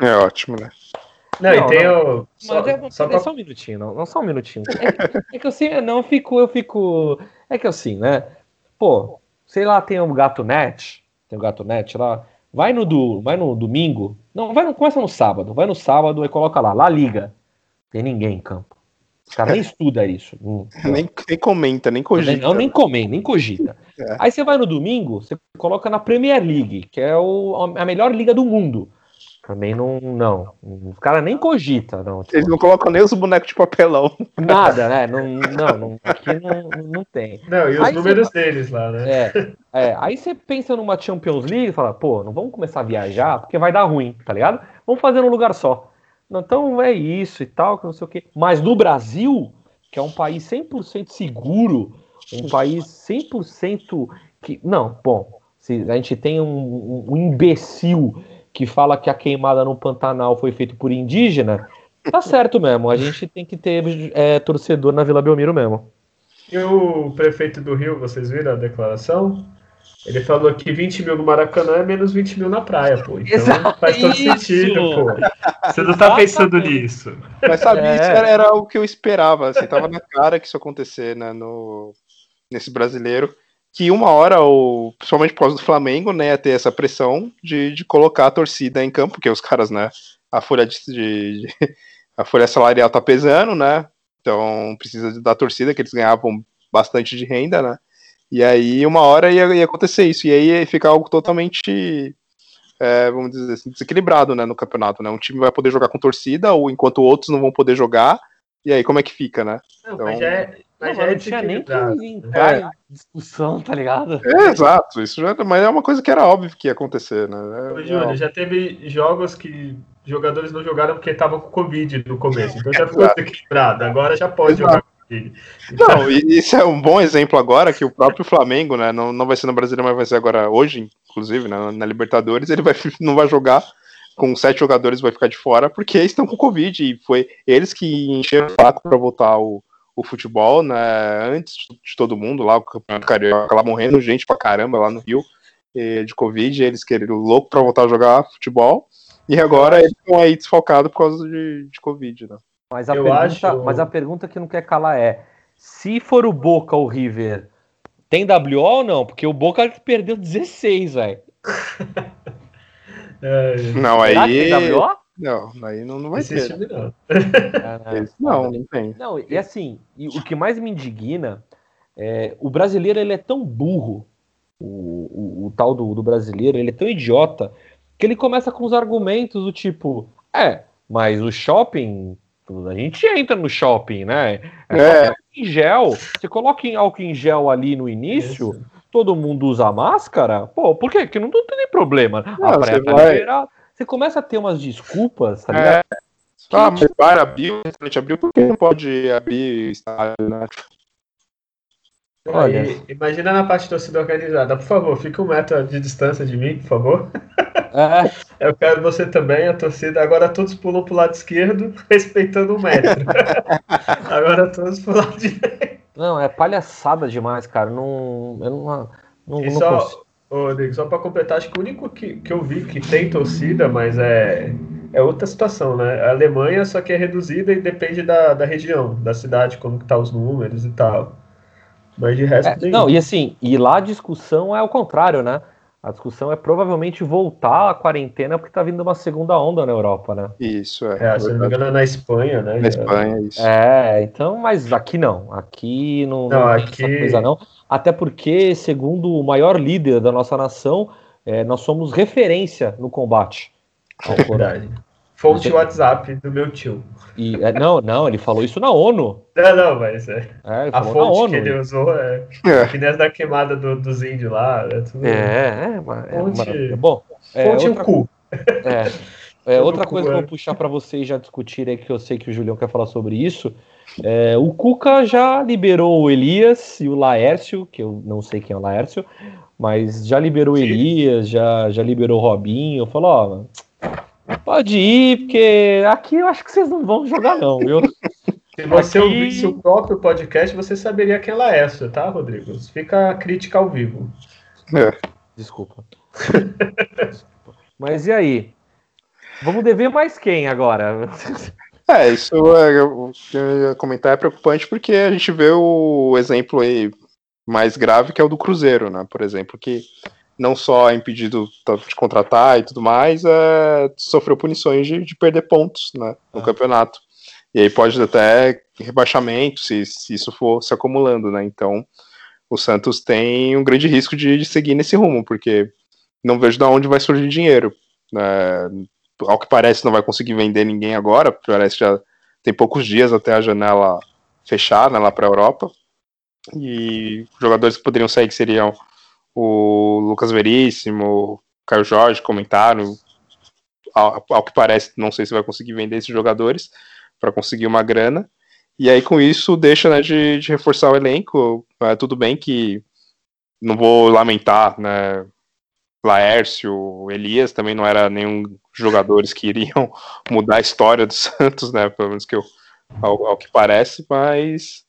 É ótimo, né? Não, Não, e tem o. Só, Mas é, só é pra- só um minutinho, não, não só um minutinho. É, é que assim, não, eu fico, eu fico. É que assim, né? Pô, sei lá, tem o Gato Net, tem o Gato Net lá. Vai no, do, vai no domingo. Não, vai no, começa no sábado. Vai no sábado e coloca lá, lá liga. Tem ninguém em campo. Os caras nem estudam isso. Não, Nem, nem comenta, nem cogita. não, nem comem, nem cogita. É. Aí você vai no domingo, você coloca na Premier League, que é o, a melhor liga do mundo. Também não. Não. Os caras nem cogita, não. Tipo, Eles não colocam nem os bonecos de papelão. Nada, né? Não, não, não aqui não, não tem. Não, e os Aí números deles lá, né? É, é, aí você pensa numa Champions League e fala, pô, não vamos começar a viajar porque vai dar ruim, tá ligado? Vamos fazer num lugar só. Então é isso e tal, que não sei o quê. Mas no Brasil, que é um país 100% seguro, um país 100% que. Não, bom, se a gente tem um, um- um imbecil que fala que a queimada no Pantanal foi feita por indígena, tá certo mesmo. A gente tem que ter é, torcedor na Vila Belmiro mesmo. E o prefeito do Rio, vocês viram a declaração? Ele falou que 20 mil no Maracanã é menos 20 mil na praia, pô. Então Exato, faz todo isso! sentido, pô. Você não tá pensando nisso. Mas sabe, É. isso era, era o que eu esperava. Assim, tava na cara que isso ia acontecer, né? No, nesse brasileiro. Que uma hora, o, principalmente por causa do Flamengo, né, ia ter essa pressão de, de colocar a torcida em campo, porque os caras, né, a folha de, de- a folha salarial tá pesando, né? Então precisa da torcida, que eles ganhavam bastante de renda, né? E aí, uma hora ia, ia acontecer isso. E aí ia ficar algo totalmente é, vamos dizer assim, desequilibrado né, no campeonato. Né? Um time vai poder jogar com torcida, ou enquanto outros não vão poder jogar. E aí, como é que fica, né? Não, então... mas é, mas não, já não tinha nem que entrar é. em discussão, tá ligado? É, exato, isso já, mas é uma coisa que era óbvio que ia acontecer, né? É, Ô, Júlio, já teve jogos que jogadores não jogaram porque estavam com Covid no começo, então já ficou desequilibrado, agora já pode exato. jogar não, isso é um bom exemplo agora que o próprio Flamengo, né? Não, não vai ser no Brasileiro, mas vai ser agora hoje, inclusive, né, na Libertadores, ele vai, não vai jogar com sete jogadores, vai ficar de fora, porque estão com Covid, e foi eles que encheram o fato para voltar ao, o futebol, né? Antes de todo mundo lá, o Campeonato Carioca lá morrendo gente pra caramba lá no Rio de Covid, eles queriam louco pra voltar a jogar futebol. E agora eles estão aí desfalcados por causa de, de Covid, né? Mas a, pergunta, acho... mas a pergunta que não quer calar é: se for o Boca ou o River, tem WO ou não? Porque o Boca perdeu 16, velho. É, não, aí. tem WO? Não, aí não, não vai ter. Não. Ah, não, não tem. Não, e assim, e o que mais me indigna é o brasileiro ele é tão burro, o, o, o tal do, do, brasileiro, ele é tão idiota, que ele começa com os argumentos do tipo, é, mas o shopping, a gente entra no shopping, né? É, é. em gel, você coloca em álcool em gel ali no início, Isso. todo mundo usa máscara, pô, por quê? Porque não, não tem problema. Não, a tá vai... liberada você começa a ter umas desculpas, tá ligado? É. Ah, mas bar abriu, restaurante abriu, por que não pode abrir estádio, né? Olha, imagina na parte da torcida organizada. Por favor, fique um metro de distância de mim, por favor. É. Eu quero você também, a torcida. Agora todos pulam pro lado esquerdo, respeitando o um metro. Agora todos pro lado direito. Não, é palhaçada demais, cara. Não, eu não, não, não só, consigo. Ô, Rodrigo, só para completar, acho que o único que, que eu vi que tem torcida, mas é, é outra situação, né? A Alemanha só que é reduzida e depende da, da região, da cidade, como que tá os números e tal. Mas de resto. É, tem... Não, e assim, e lá a discussão é o contrário, né? A discussão é provavelmente voltar à quarentena porque tá vindo uma segunda onda na Europa, né? Isso, é. é se não me engano, é na Espanha, né? Na Espanha, isso. É, então, mas aqui não. Aqui não, não, não aqui... coisa não até porque, segundo o maior líder da nossa nação, é, nós somos referência no combate. É verdade. Fonte Você... WhatsApp do meu tio. E, é, não, não, ele falou isso na ONU. Não, não, mas é. é a fonte que ele usou é, é. que nem da queimada do, dos índios lá. É, tudo... é, é, fonte... é, bom. É, fonte outra... cu. É, é outra coisa que eu vou puxar para vocês já discutirem, que eu sei que o Julião quer falar sobre isso, é, o Cuca já liberou o Elias e o Laércio, que eu não sei quem é o Laércio, mas já liberou o Elias, já, já liberou o Robinho. Falou, ó, pode ir, porque aqui eu acho que vocês não vão jogar, não, viu? Se você aqui... ouvisse o próprio podcast, você saberia quem é Laércio, tá, Rodrigo? Fica a crítica ao vivo. É. Desculpa. Mas e aí? Vamos dever mais quem agora? É, isso é, o que eu ia comentar é preocupante porque a gente vê o exemplo aí mais grave que é o do Cruzeiro, né? Por exemplo, que não só é impedido de contratar e tudo mais, é, sofreu punições de, de perder pontos né, no é. campeonato. E aí pode até rebaixamento se, se isso for se acumulando, né? Então o Santos tem um grande risco de, de seguir nesse rumo, porque não vejo de onde vai surgir dinheiro. Né? ao que parece, não vai conseguir vender ninguém agora, parece que já tem poucos dias até a janela fechar né, lá para a Europa. E jogadores que poderiam sair que seriam o Lucas Veríssimo, o Caio Jorge, comentaram. Ao, ao, que parece, não sei se vai conseguir vender esses jogadores para conseguir uma grana. E aí, com isso, deixa né, de, de reforçar o elenco. É, tudo bem que não vou lamentar né, Laércio, Elias também não era nenhum jogadores que iriam mudar a história do Santos, né? Pelo menos que eu, ao, ao que parece, mas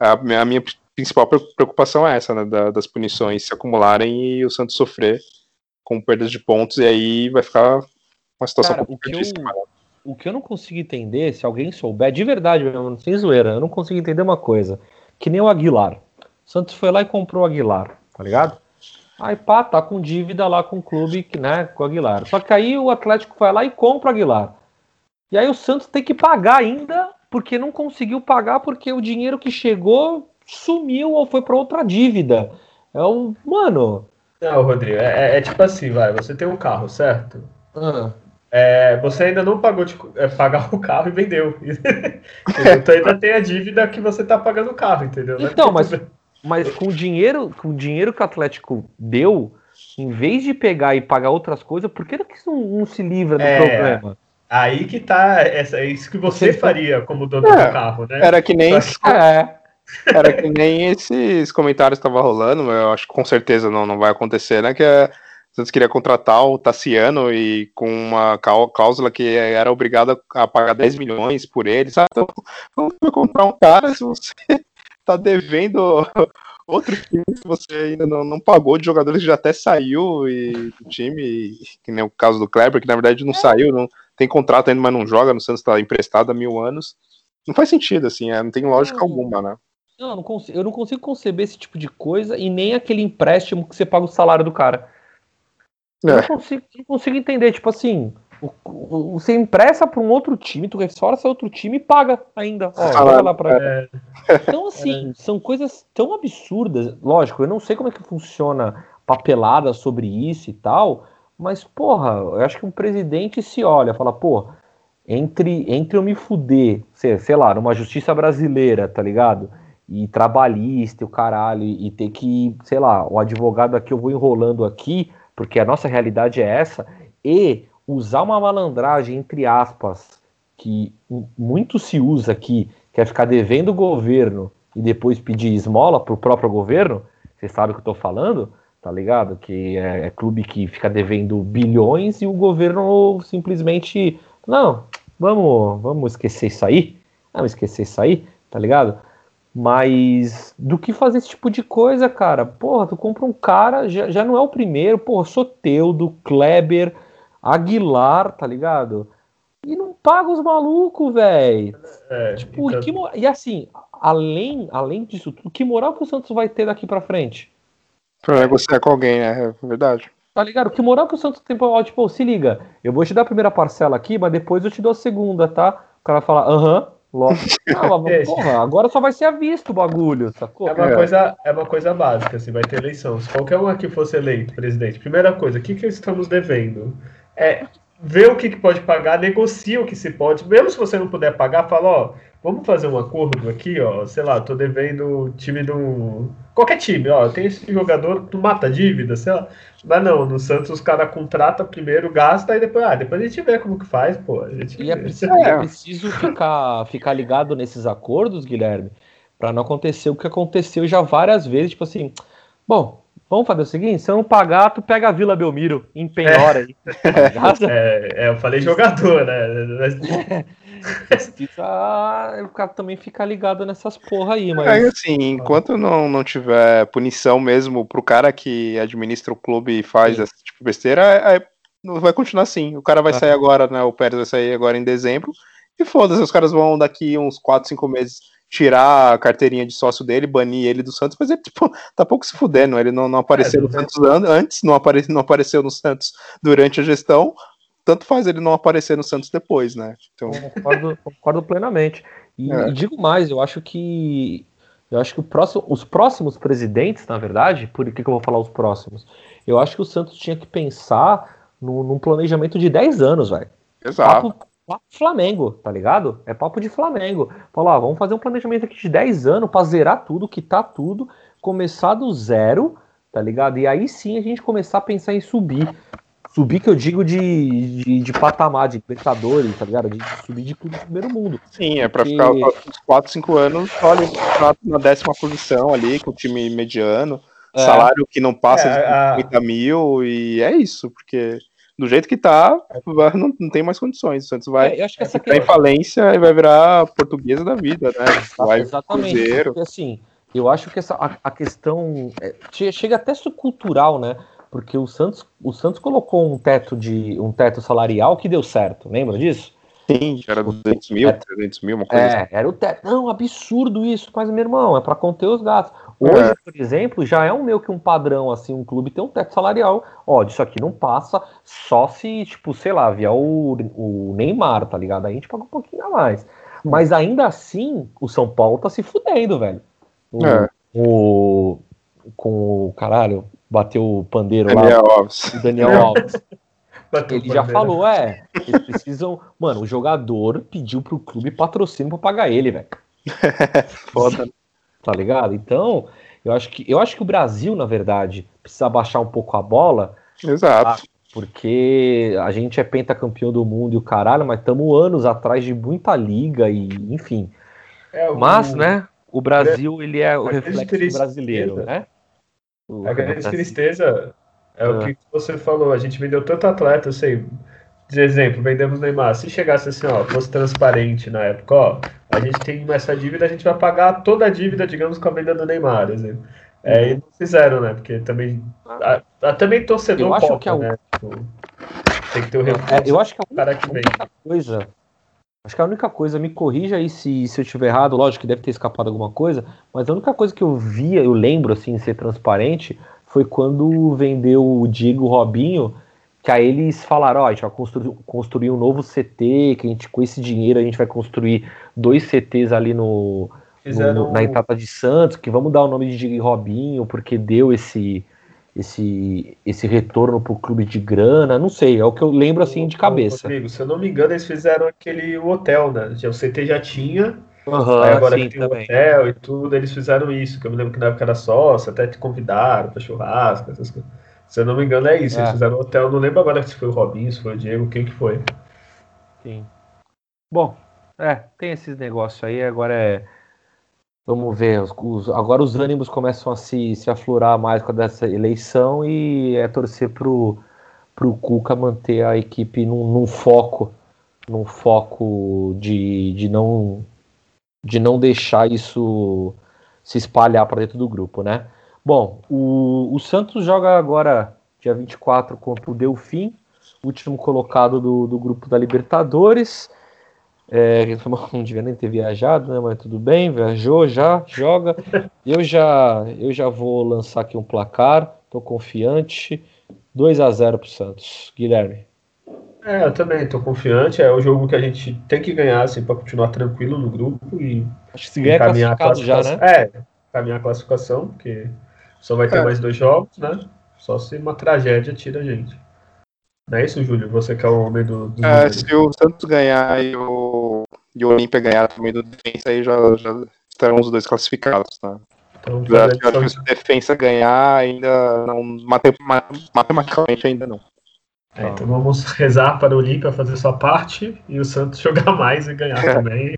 a minha, a minha, principal preocupação é essa, né? Da, das punições se acumularem e o Santos sofrer com perdas de pontos, e aí vai ficar uma situação Cara, complicadíssima. O, o que eu não consigo entender, se alguém souber, de verdade mesmo, sem zoeira, eu não consigo entender uma coisa. Que nem o Aguilar. O Santos foi lá e comprou o Aguilar, tá ligado? Aí pá, tá com dívida lá com o clube, né, com o Aguilar. Só que aí o Atlético vai lá e compra o Aguilar. E aí o Santos tem que pagar ainda, porque não conseguiu pagar, porque o dinheiro que chegou sumiu ou foi para outra dívida. É um. Mano. Não, Rodrigo, é, é, tipo assim, vai, você tem um carro, certo? Ah, É, você ainda não pagou de é, pagar o carro e vendeu. então ainda tem a dívida que você tá pagando o carro, entendeu? Não é Então, mas- mas com o dinheiro, com o dinheiro que o Atlético deu, em vez de pegar e pagar outras coisas, por que que não, não se livra do É. problema? Aí que tá, essa, é isso que você Você- faria como dono É, do carro, né? Era que nem, É, era que nem esses comentários estavam rolando, mas eu acho que com certeza não, não vai acontecer, né? Que é, o Santos queria contratar o Tassiano e com uma cláusula que era obrigado a pagar 10 milhões por ele, sabe? Então, vamos comprar um cara se você tá devendo outro time que você ainda não, não pagou de jogadores que já até saiu e, do time, que nem o caso do Kleber, que na verdade não saiu, não tem contrato ainda, mas não joga, no Santos tá emprestado há mil anos. Não faz sentido, assim, é, não tem lógica Não. alguma, né? Não, eu não, consigo, eu não consigo conceber esse tipo de coisa e nem aquele empréstimo que você paga o salário do cara. Eu É. não consigo, não consigo entender, tipo assim, o- o- você empresta para um outro time, tu reforça outro time e paga ainda. Ó, joga lá pra... É, Então, assim, são coisas tão absurdas. Lógico, eu não sei como é que funciona papelada sobre isso e tal, mas, porra, eu acho que um presidente se olha, fala, pô, entre, entre eu me fuder, sei, sei lá, numa justiça brasileira, tá ligado? E trabalhista e o caralho, e ter que, sei lá, o advogado aqui eu vou enrolando aqui, porque a nossa realidade é essa, e usar uma malandragem, entre aspas, que muito se usa aqui, que é ficar devendo o governo e depois pedir esmola pro próprio governo, você sabe o que eu tô falando, tá ligado? Que é, é clube que fica devendo bilhões e o governo simplesmente, não, vamos, vamos esquecer isso aí, vamos esquecer isso aí, tá ligado? Mas do que fazer esse tipo de coisa, cara? Porra, tu compra um cara, já, já não é o primeiro, porra, Soteudo, Kleber, Aguilar, tá ligado? E não paga os malucos, velho. é, Tipo, então- e, que e assim, além, além disso tudo, que moral que o Santos vai ter daqui pra frente? Pra negociar com alguém, né? É verdade. Tá ligado? Que moral que o Santos tem pra, tipo, se liga, eu vou te dar a primeira parcela aqui, mas depois eu te dou a segunda, tá? O cara fala, aham, logo. Não, mas, porra, agora só vai ser à vista o bagulho, sacou? É uma, É. Coisa, é uma coisa básica, assim, vai ter eleição. Se qualquer um aqui fosse eleito presidente, primeira coisa, o que, que estamos devendo? É ver o que, que pode pagar, negocia o que se pode, mesmo se você não puder pagar, fala, ó, vamos fazer um acordo aqui, ó, sei lá, tô devendo o time do. Qualquer time, ó, tem esse jogador, tu mata a dívida, sei lá. Mas não, no Santos os caras contratam primeiro, gasta e depois, ah, depois a gente vê como que faz, pô. A gente E é preciso, é preciso ficar, ficar ligado nesses acordos, Guilherme, pra não acontecer o que aconteceu já várias vezes, tipo assim, bom, vamos fazer o seguinte, se eu não pagar, tu pega a Vila Belmiro em penhora aí. tá ligado? É, é, eu falei jogador, né? Precisa o cara também ficar ligado nessas porra aí, mas. Aí, assim, enquanto não, não tiver punição mesmo pro cara que administra o clube e faz Sim. esse tipo de besteira, aí não vai continuar assim. O cara vai É. sair agora, né? O Pérez vai sair agora em dezembro. E foda-se, os caras vão daqui uns 4, 5 meses tirar a carteirinha de sócio dele, banir ele do Santos, mas ele, tipo, tá pouco se fudendo. Ele não, não apareceu É, no Santos an- antes, não, apare, não apareceu no Santos durante a gestão. Tanto faz ele não aparecer no Santos depois, né? Então, Concordo, concordo plenamente. E, É. e digo mais, eu acho que eu acho que o próximo, os próximos presidentes, na verdade, por que, que eu vou falar os próximos? Eu acho que o Santos tinha que pensar no, num planejamento de 10 anos, velho. exato. Papo, papo Flamengo, tá ligado? É papo de Flamengo. Falar, ó, vamos fazer um planejamento aqui de 10 anos pra zerar tudo, quitar tudo, começar do zero, tá ligado? E aí sim a gente começar a pensar em subir. Subir que eu digo de, de, de patamar, de Libertadores, tá ligado? De, de subir de clube do primeiro mundo. Sim, é pra Porque- ficar próximos 4, 5 anos, olha, na décima posição ali, com o time mediano, É. salário que não passa É, de a- 50 mil, e é isso, porque do jeito que tá, vai- não, não tem mais condições. O Santos vai É, eu acho que essa entrar em falência e vai virar portuguesa da vida, né? Vai Exatamente. Cruzeiro. Porque assim, eu acho que essa, a, a questão é, che- chega até cultural, né? Porque o Santos, o Santos colocou um teto de um teto salarial que deu certo, lembra disso? Sim, era 200 mil, É. 300 mil, uma coisa assim. É, era o teto. Não, absurdo isso, mas meu irmão, é para conter os gastos. Hoje, É. por exemplo, já é um meio que um padrão, assim, um clube tem um teto salarial. Ó, disso aqui não passa só se, tipo, sei lá, vier o, o Neymar, tá ligado? Aí a gente paga um pouquinho a mais. Mas ainda assim, o São Paulo tá se fudendo, velho. O, É. o- com o caralho, bateu o pandeiro Daniel lá, Alves. o Daniel Alves. Bateu Ele já falou, é, eles precisam. Mano, o jogador pediu pro clube patrocínio pra pagar ele, velho. Foda. Tá ligado? Então, eu acho que eu acho que o Brasil, na verdade, precisa baixar um pouco a bola, Exato. porque a gente é pentacampeão do mundo e o caralho, mas estamos anos atrás de muita liga e, enfim. É, o- Mas, né, o Brasil, ele é o reflexo tristeza- brasileiro, né? O- A grande tristeza é o Ah. que você falou. A gente vendeu tanto atleta, eu sei. De exemplo, vendemos Neymar. Se chegasse assim, ó, fosse transparente na época, ó, a gente tem essa dívida, a gente vai pagar toda a dívida, digamos, com a venda do Neymar, exemplo. É, e não fizeram, né? Porque também. A, a- também torcedor Eu acho cobra, que é o- né? Tipo, tem que ter o É, recurso eu acho que a do cara que vem. única coisa. Acho que a única coisa, me corrija aí se, se eu estiver errado, lógico que deve ter escapado alguma coisa, mas a única coisa que eu via, eu lembro assim, ser transparente, foi quando vendeu o Diego Robinho, que aí eles falaram, ó, a gente vai construir, construir um novo CT, que a gente, com esse dinheiro, a gente vai construir dois CTs ali no, no- na etapa de Santos, que vamos dar o nome de Robinho, porque deu esse, esse, esse retorno pro clube de grana, não sei, é o que eu lembro assim de cabeça. Rodrigo, se eu não me engano, eles fizeram aquele hotel, né? O CT já tinha, aí agora sim, que tem também. hotel e tudo, eles fizeram isso. Que eu me lembro que na época era sócio, até te convidaram pra churrasco, essas coisas. Se eu não me engano, é isso. Eles É. fizeram o hotel, não lembro agora se foi o Robinho, se foi o Diego, quem que foi. Sim. Bom, é, tem esses negócios aí, agora é. Vamos ver, os, os- agora os ânimos começam a se, se aflorar mais com essa eleição e é torcer pro, pro Cuca manter a equipe num, num foco, num foco de, de não de não deixar isso se espalhar para dentro do grupo, né? Bom, o, o Santos joga agora, dia 24, contra o Delfim, último colocado do, do grupo da Libertadores. É, não devia nem ter viajado, né? Mas tudo bem, viajou já, joga. Eu já, eu já vou lançar aqui um placar, tô confiante. 2 a 0 pro Santos. Guilherme. É, eu também tô confiante. É o jogo que a gente tem que ganhar, assim, pra continuar tranquilo no grupo e Acho que se ganha encaminhar a classificado já, né? É, caminhar a classificação, porque só vai ter É. mais dois jogos, né? Só se uma tragédia tira a gente. Não é isso, Júlio? Você que é o homem do, dos É, se o Santos ganhar e o, e o Olímpia ganhar também do defensa, aí já, já estarão os dois classificados, tá? Então, Eu fazer acho que se o defensa ganhar, ainda não. mate- ma- Matematicamente ainda não. É, então vamos rezar para o Olímpia fazer sua parte e o Santos jogar mais e ganhar também.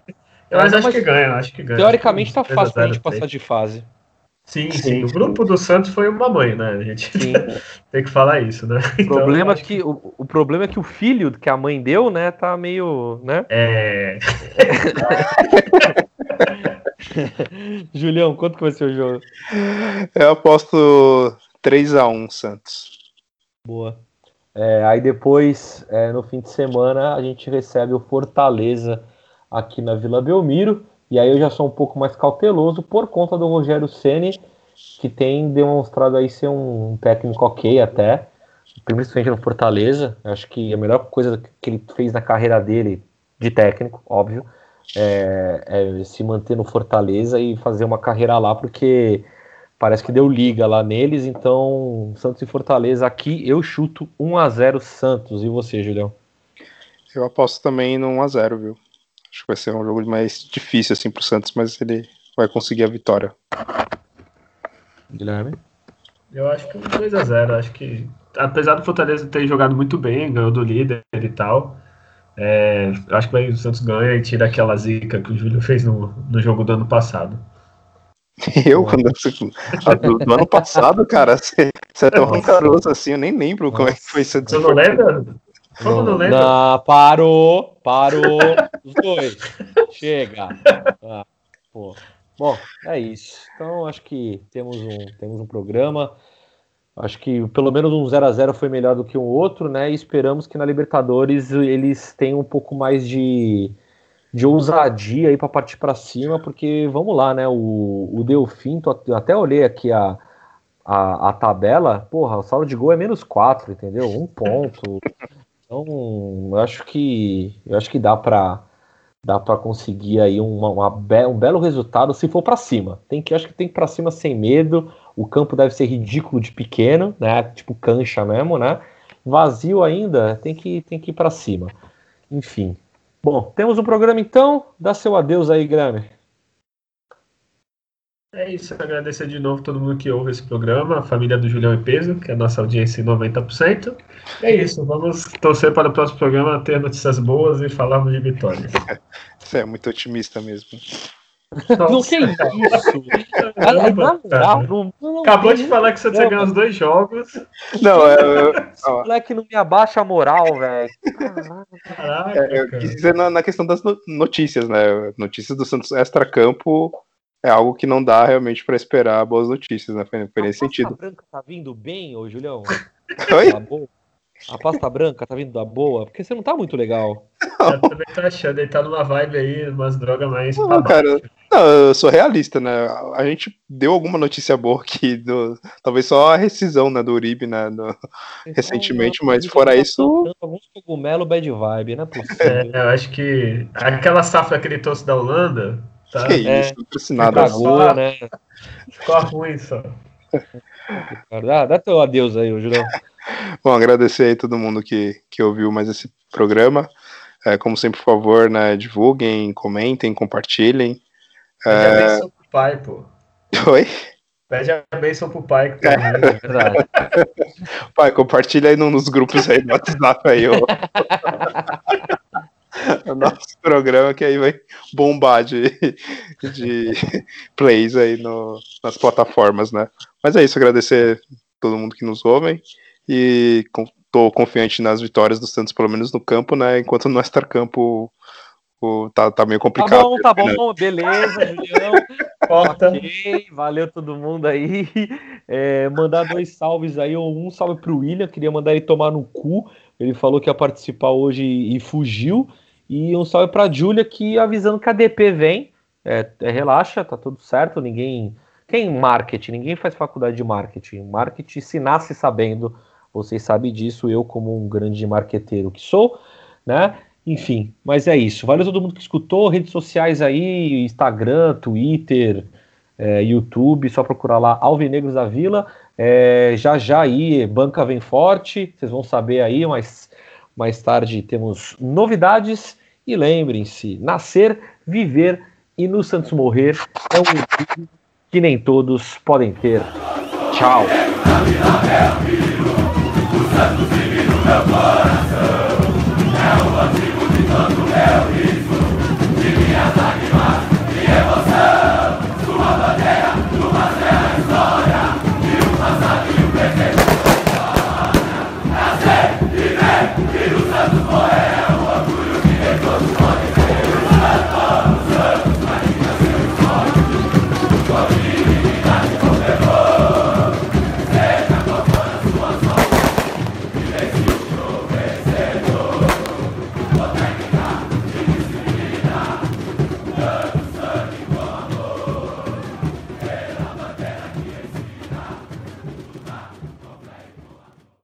Eu É, mas acho mas que ganha, acho que ganha. Teoricamente tá Acho que 3 a fácil pra 0, gente passar de fase. Sim, Sim, sim. O grupo do Santos foi uma mãe, né? A gente Sim. tem que falar isso, né? O problema, é que, o, o problema é que o filho que a mãe deu, né, tá meio, né? É. Julião, quanto que vai ser o jogo? Eu aposto 3x1 Santos. Boa. É, aí depois, é, no fim de semana, a gente recebe o Fortaleza aqui na Vila Belmiro. E aí eu já sou um pouco mais cauteloso por conta do Rogério Ceni, que tem demonstrado aí ser um técnico ok até, principalmente no Fortaleza. Acho que a melhor coisa que ele fez na carreira dele, de técnico, óbvio, é, é se manter no Fortaleza e fazer uma carreira lá, porque parece que deu liga lá neles. Então, Santos e Fortaleza aqui, eu chuto 1 a 0 Santos. E você, Julião? Eu aposto também no 1x0, viu? Acho que vai ser um jogo mais difícil assim pro Santos, mas ele vai conseguir a vitória. Guilherme? Eu acho que um 2x0. Acho que, apesar do Fortaleza ter jogado muito bem, ganhou do líder e tal, é, acho que o Santos ganha e tira aquela zica que o Júlio fez no, no jogo do ano passado. Eu, quando eu, do, do ano passado, cara, você é tão rancaroso assim, eu nem lembro como é que foi essa Você não lembra? Como não, lembra? Não, parou, parou. Os dois. Chega. Ah. Bom, é isso. Então acho que temos um, temos um programa. Acho que pelo menos um 0 a 0 foi melhor do que um outro, né? E esperamos que na Libertadores eles tenham um pouco mais de, de ousadia aí para partir para cima, porque vamos lá, né? O, o eu até olhei aqui a, a, a tabela, porra, o saldo de gol é menos 4, entendeu? Um ponto. Então, eu acho que eu acho que dá para dá para conseguir aí uma, uma be- um belo resultado se for para cima. Tem que acho que tem que para cima sem medo. O campo deve ser ridículo de pequeno, né? Tipo cancha mesmo, né? Vazio ainda, tem que, tem que ir para cima. Enfim. Bom, temos um programa então. Dá seu adeus aí, Graham. É isso, agradecer de novo todo mundo que ouve esse programa, a família do Julião e Peso, que é a nossa audiência em 90%. É isso, vamos torcer para o próximo programa ter notícias boas e falarmos de vitórias. Você é muito otimista mesmo. Nossa. Não que isso. não, não, Acabou de falar que você tinha ganhado os dois jogos. Não, é. Esse moleque não me abaixa a moral, velho. Caraca. É, eu quis dizer na, na, questão das notícias, né? Notícias do Santos extra-campo é algo que não dá realmente para esperar boas notícias, né? Foi, foi nesse sentido. A branca tá vindo bem, ô Julião? Oi? Tá a pasta branca tá vindo da boa? Porque você não tá muito legal. Eu também tô achando, ele tá numa vibe aí, umas drogas mais. Não, cara, não, eu sou realista, né? A gente deu alguma notícia boa aqui, do, talvez só a rescisão né, do Uribe, né? Do, recentemente, mas fora isso. Alguns cogumelo bad vibe, né? É, eu acho que aquela safra que ele trouxe da Holanda. Tá? Que isso, não trouxe nada. Tragou, né? Ficou ruim só. Dá, dá teu adeus aí, Julião. Bom, agradecer aí todo mundo que, que ouviu mais esse programa. É, como sempre, por favor, né, divulguem, comentem, compartilhem. Pede é... a benção pro pai, pô. Oi? Pede a benção pro pai. Que é. pai, compartilha aí nos grupos aí do WhatsApp aí, ó. o nosso programa que aí vai bombar de, de plays aí no, nas plataformas, né? Mas é isso, agradecer todo mundo que nos ouve e tô confiante nas vitórias do Santos, pelo menos no campo, né? Enquanto no extra-campo o, tá, tá meio complicado. Tá bom, tá né? bom, beleza, Julião. Corta. Ok, valeu todo mundo aí. É, mandar dois salves aí, um salve pro William, queria mandar ele tomar no cu. Ele falou que ia participar hoje e fugiu. E um salve pra Júlia, que avisando que a DP vem. É, é, relaxa, tá tudo certo, ninguém. Quem marketing? Ninguém faz faculdade de marketing. Marketing se nasce sabendo vocês sabem disso, eu como um grande marqueteiro que sou, né? Enfim, mas é isso. Valeu todo mundo que escutou, redes sociais aí, Instagram, Twitter, é, YouTube, só procurar lá Alvinegros da Vila. É, já já aí, banca vem forte, vocês vão saber aí, mas mais tarde temos novidades. E lembrem-se, nascer, viver e no Santos morrer é um que nem todos podem ter. Tchau. É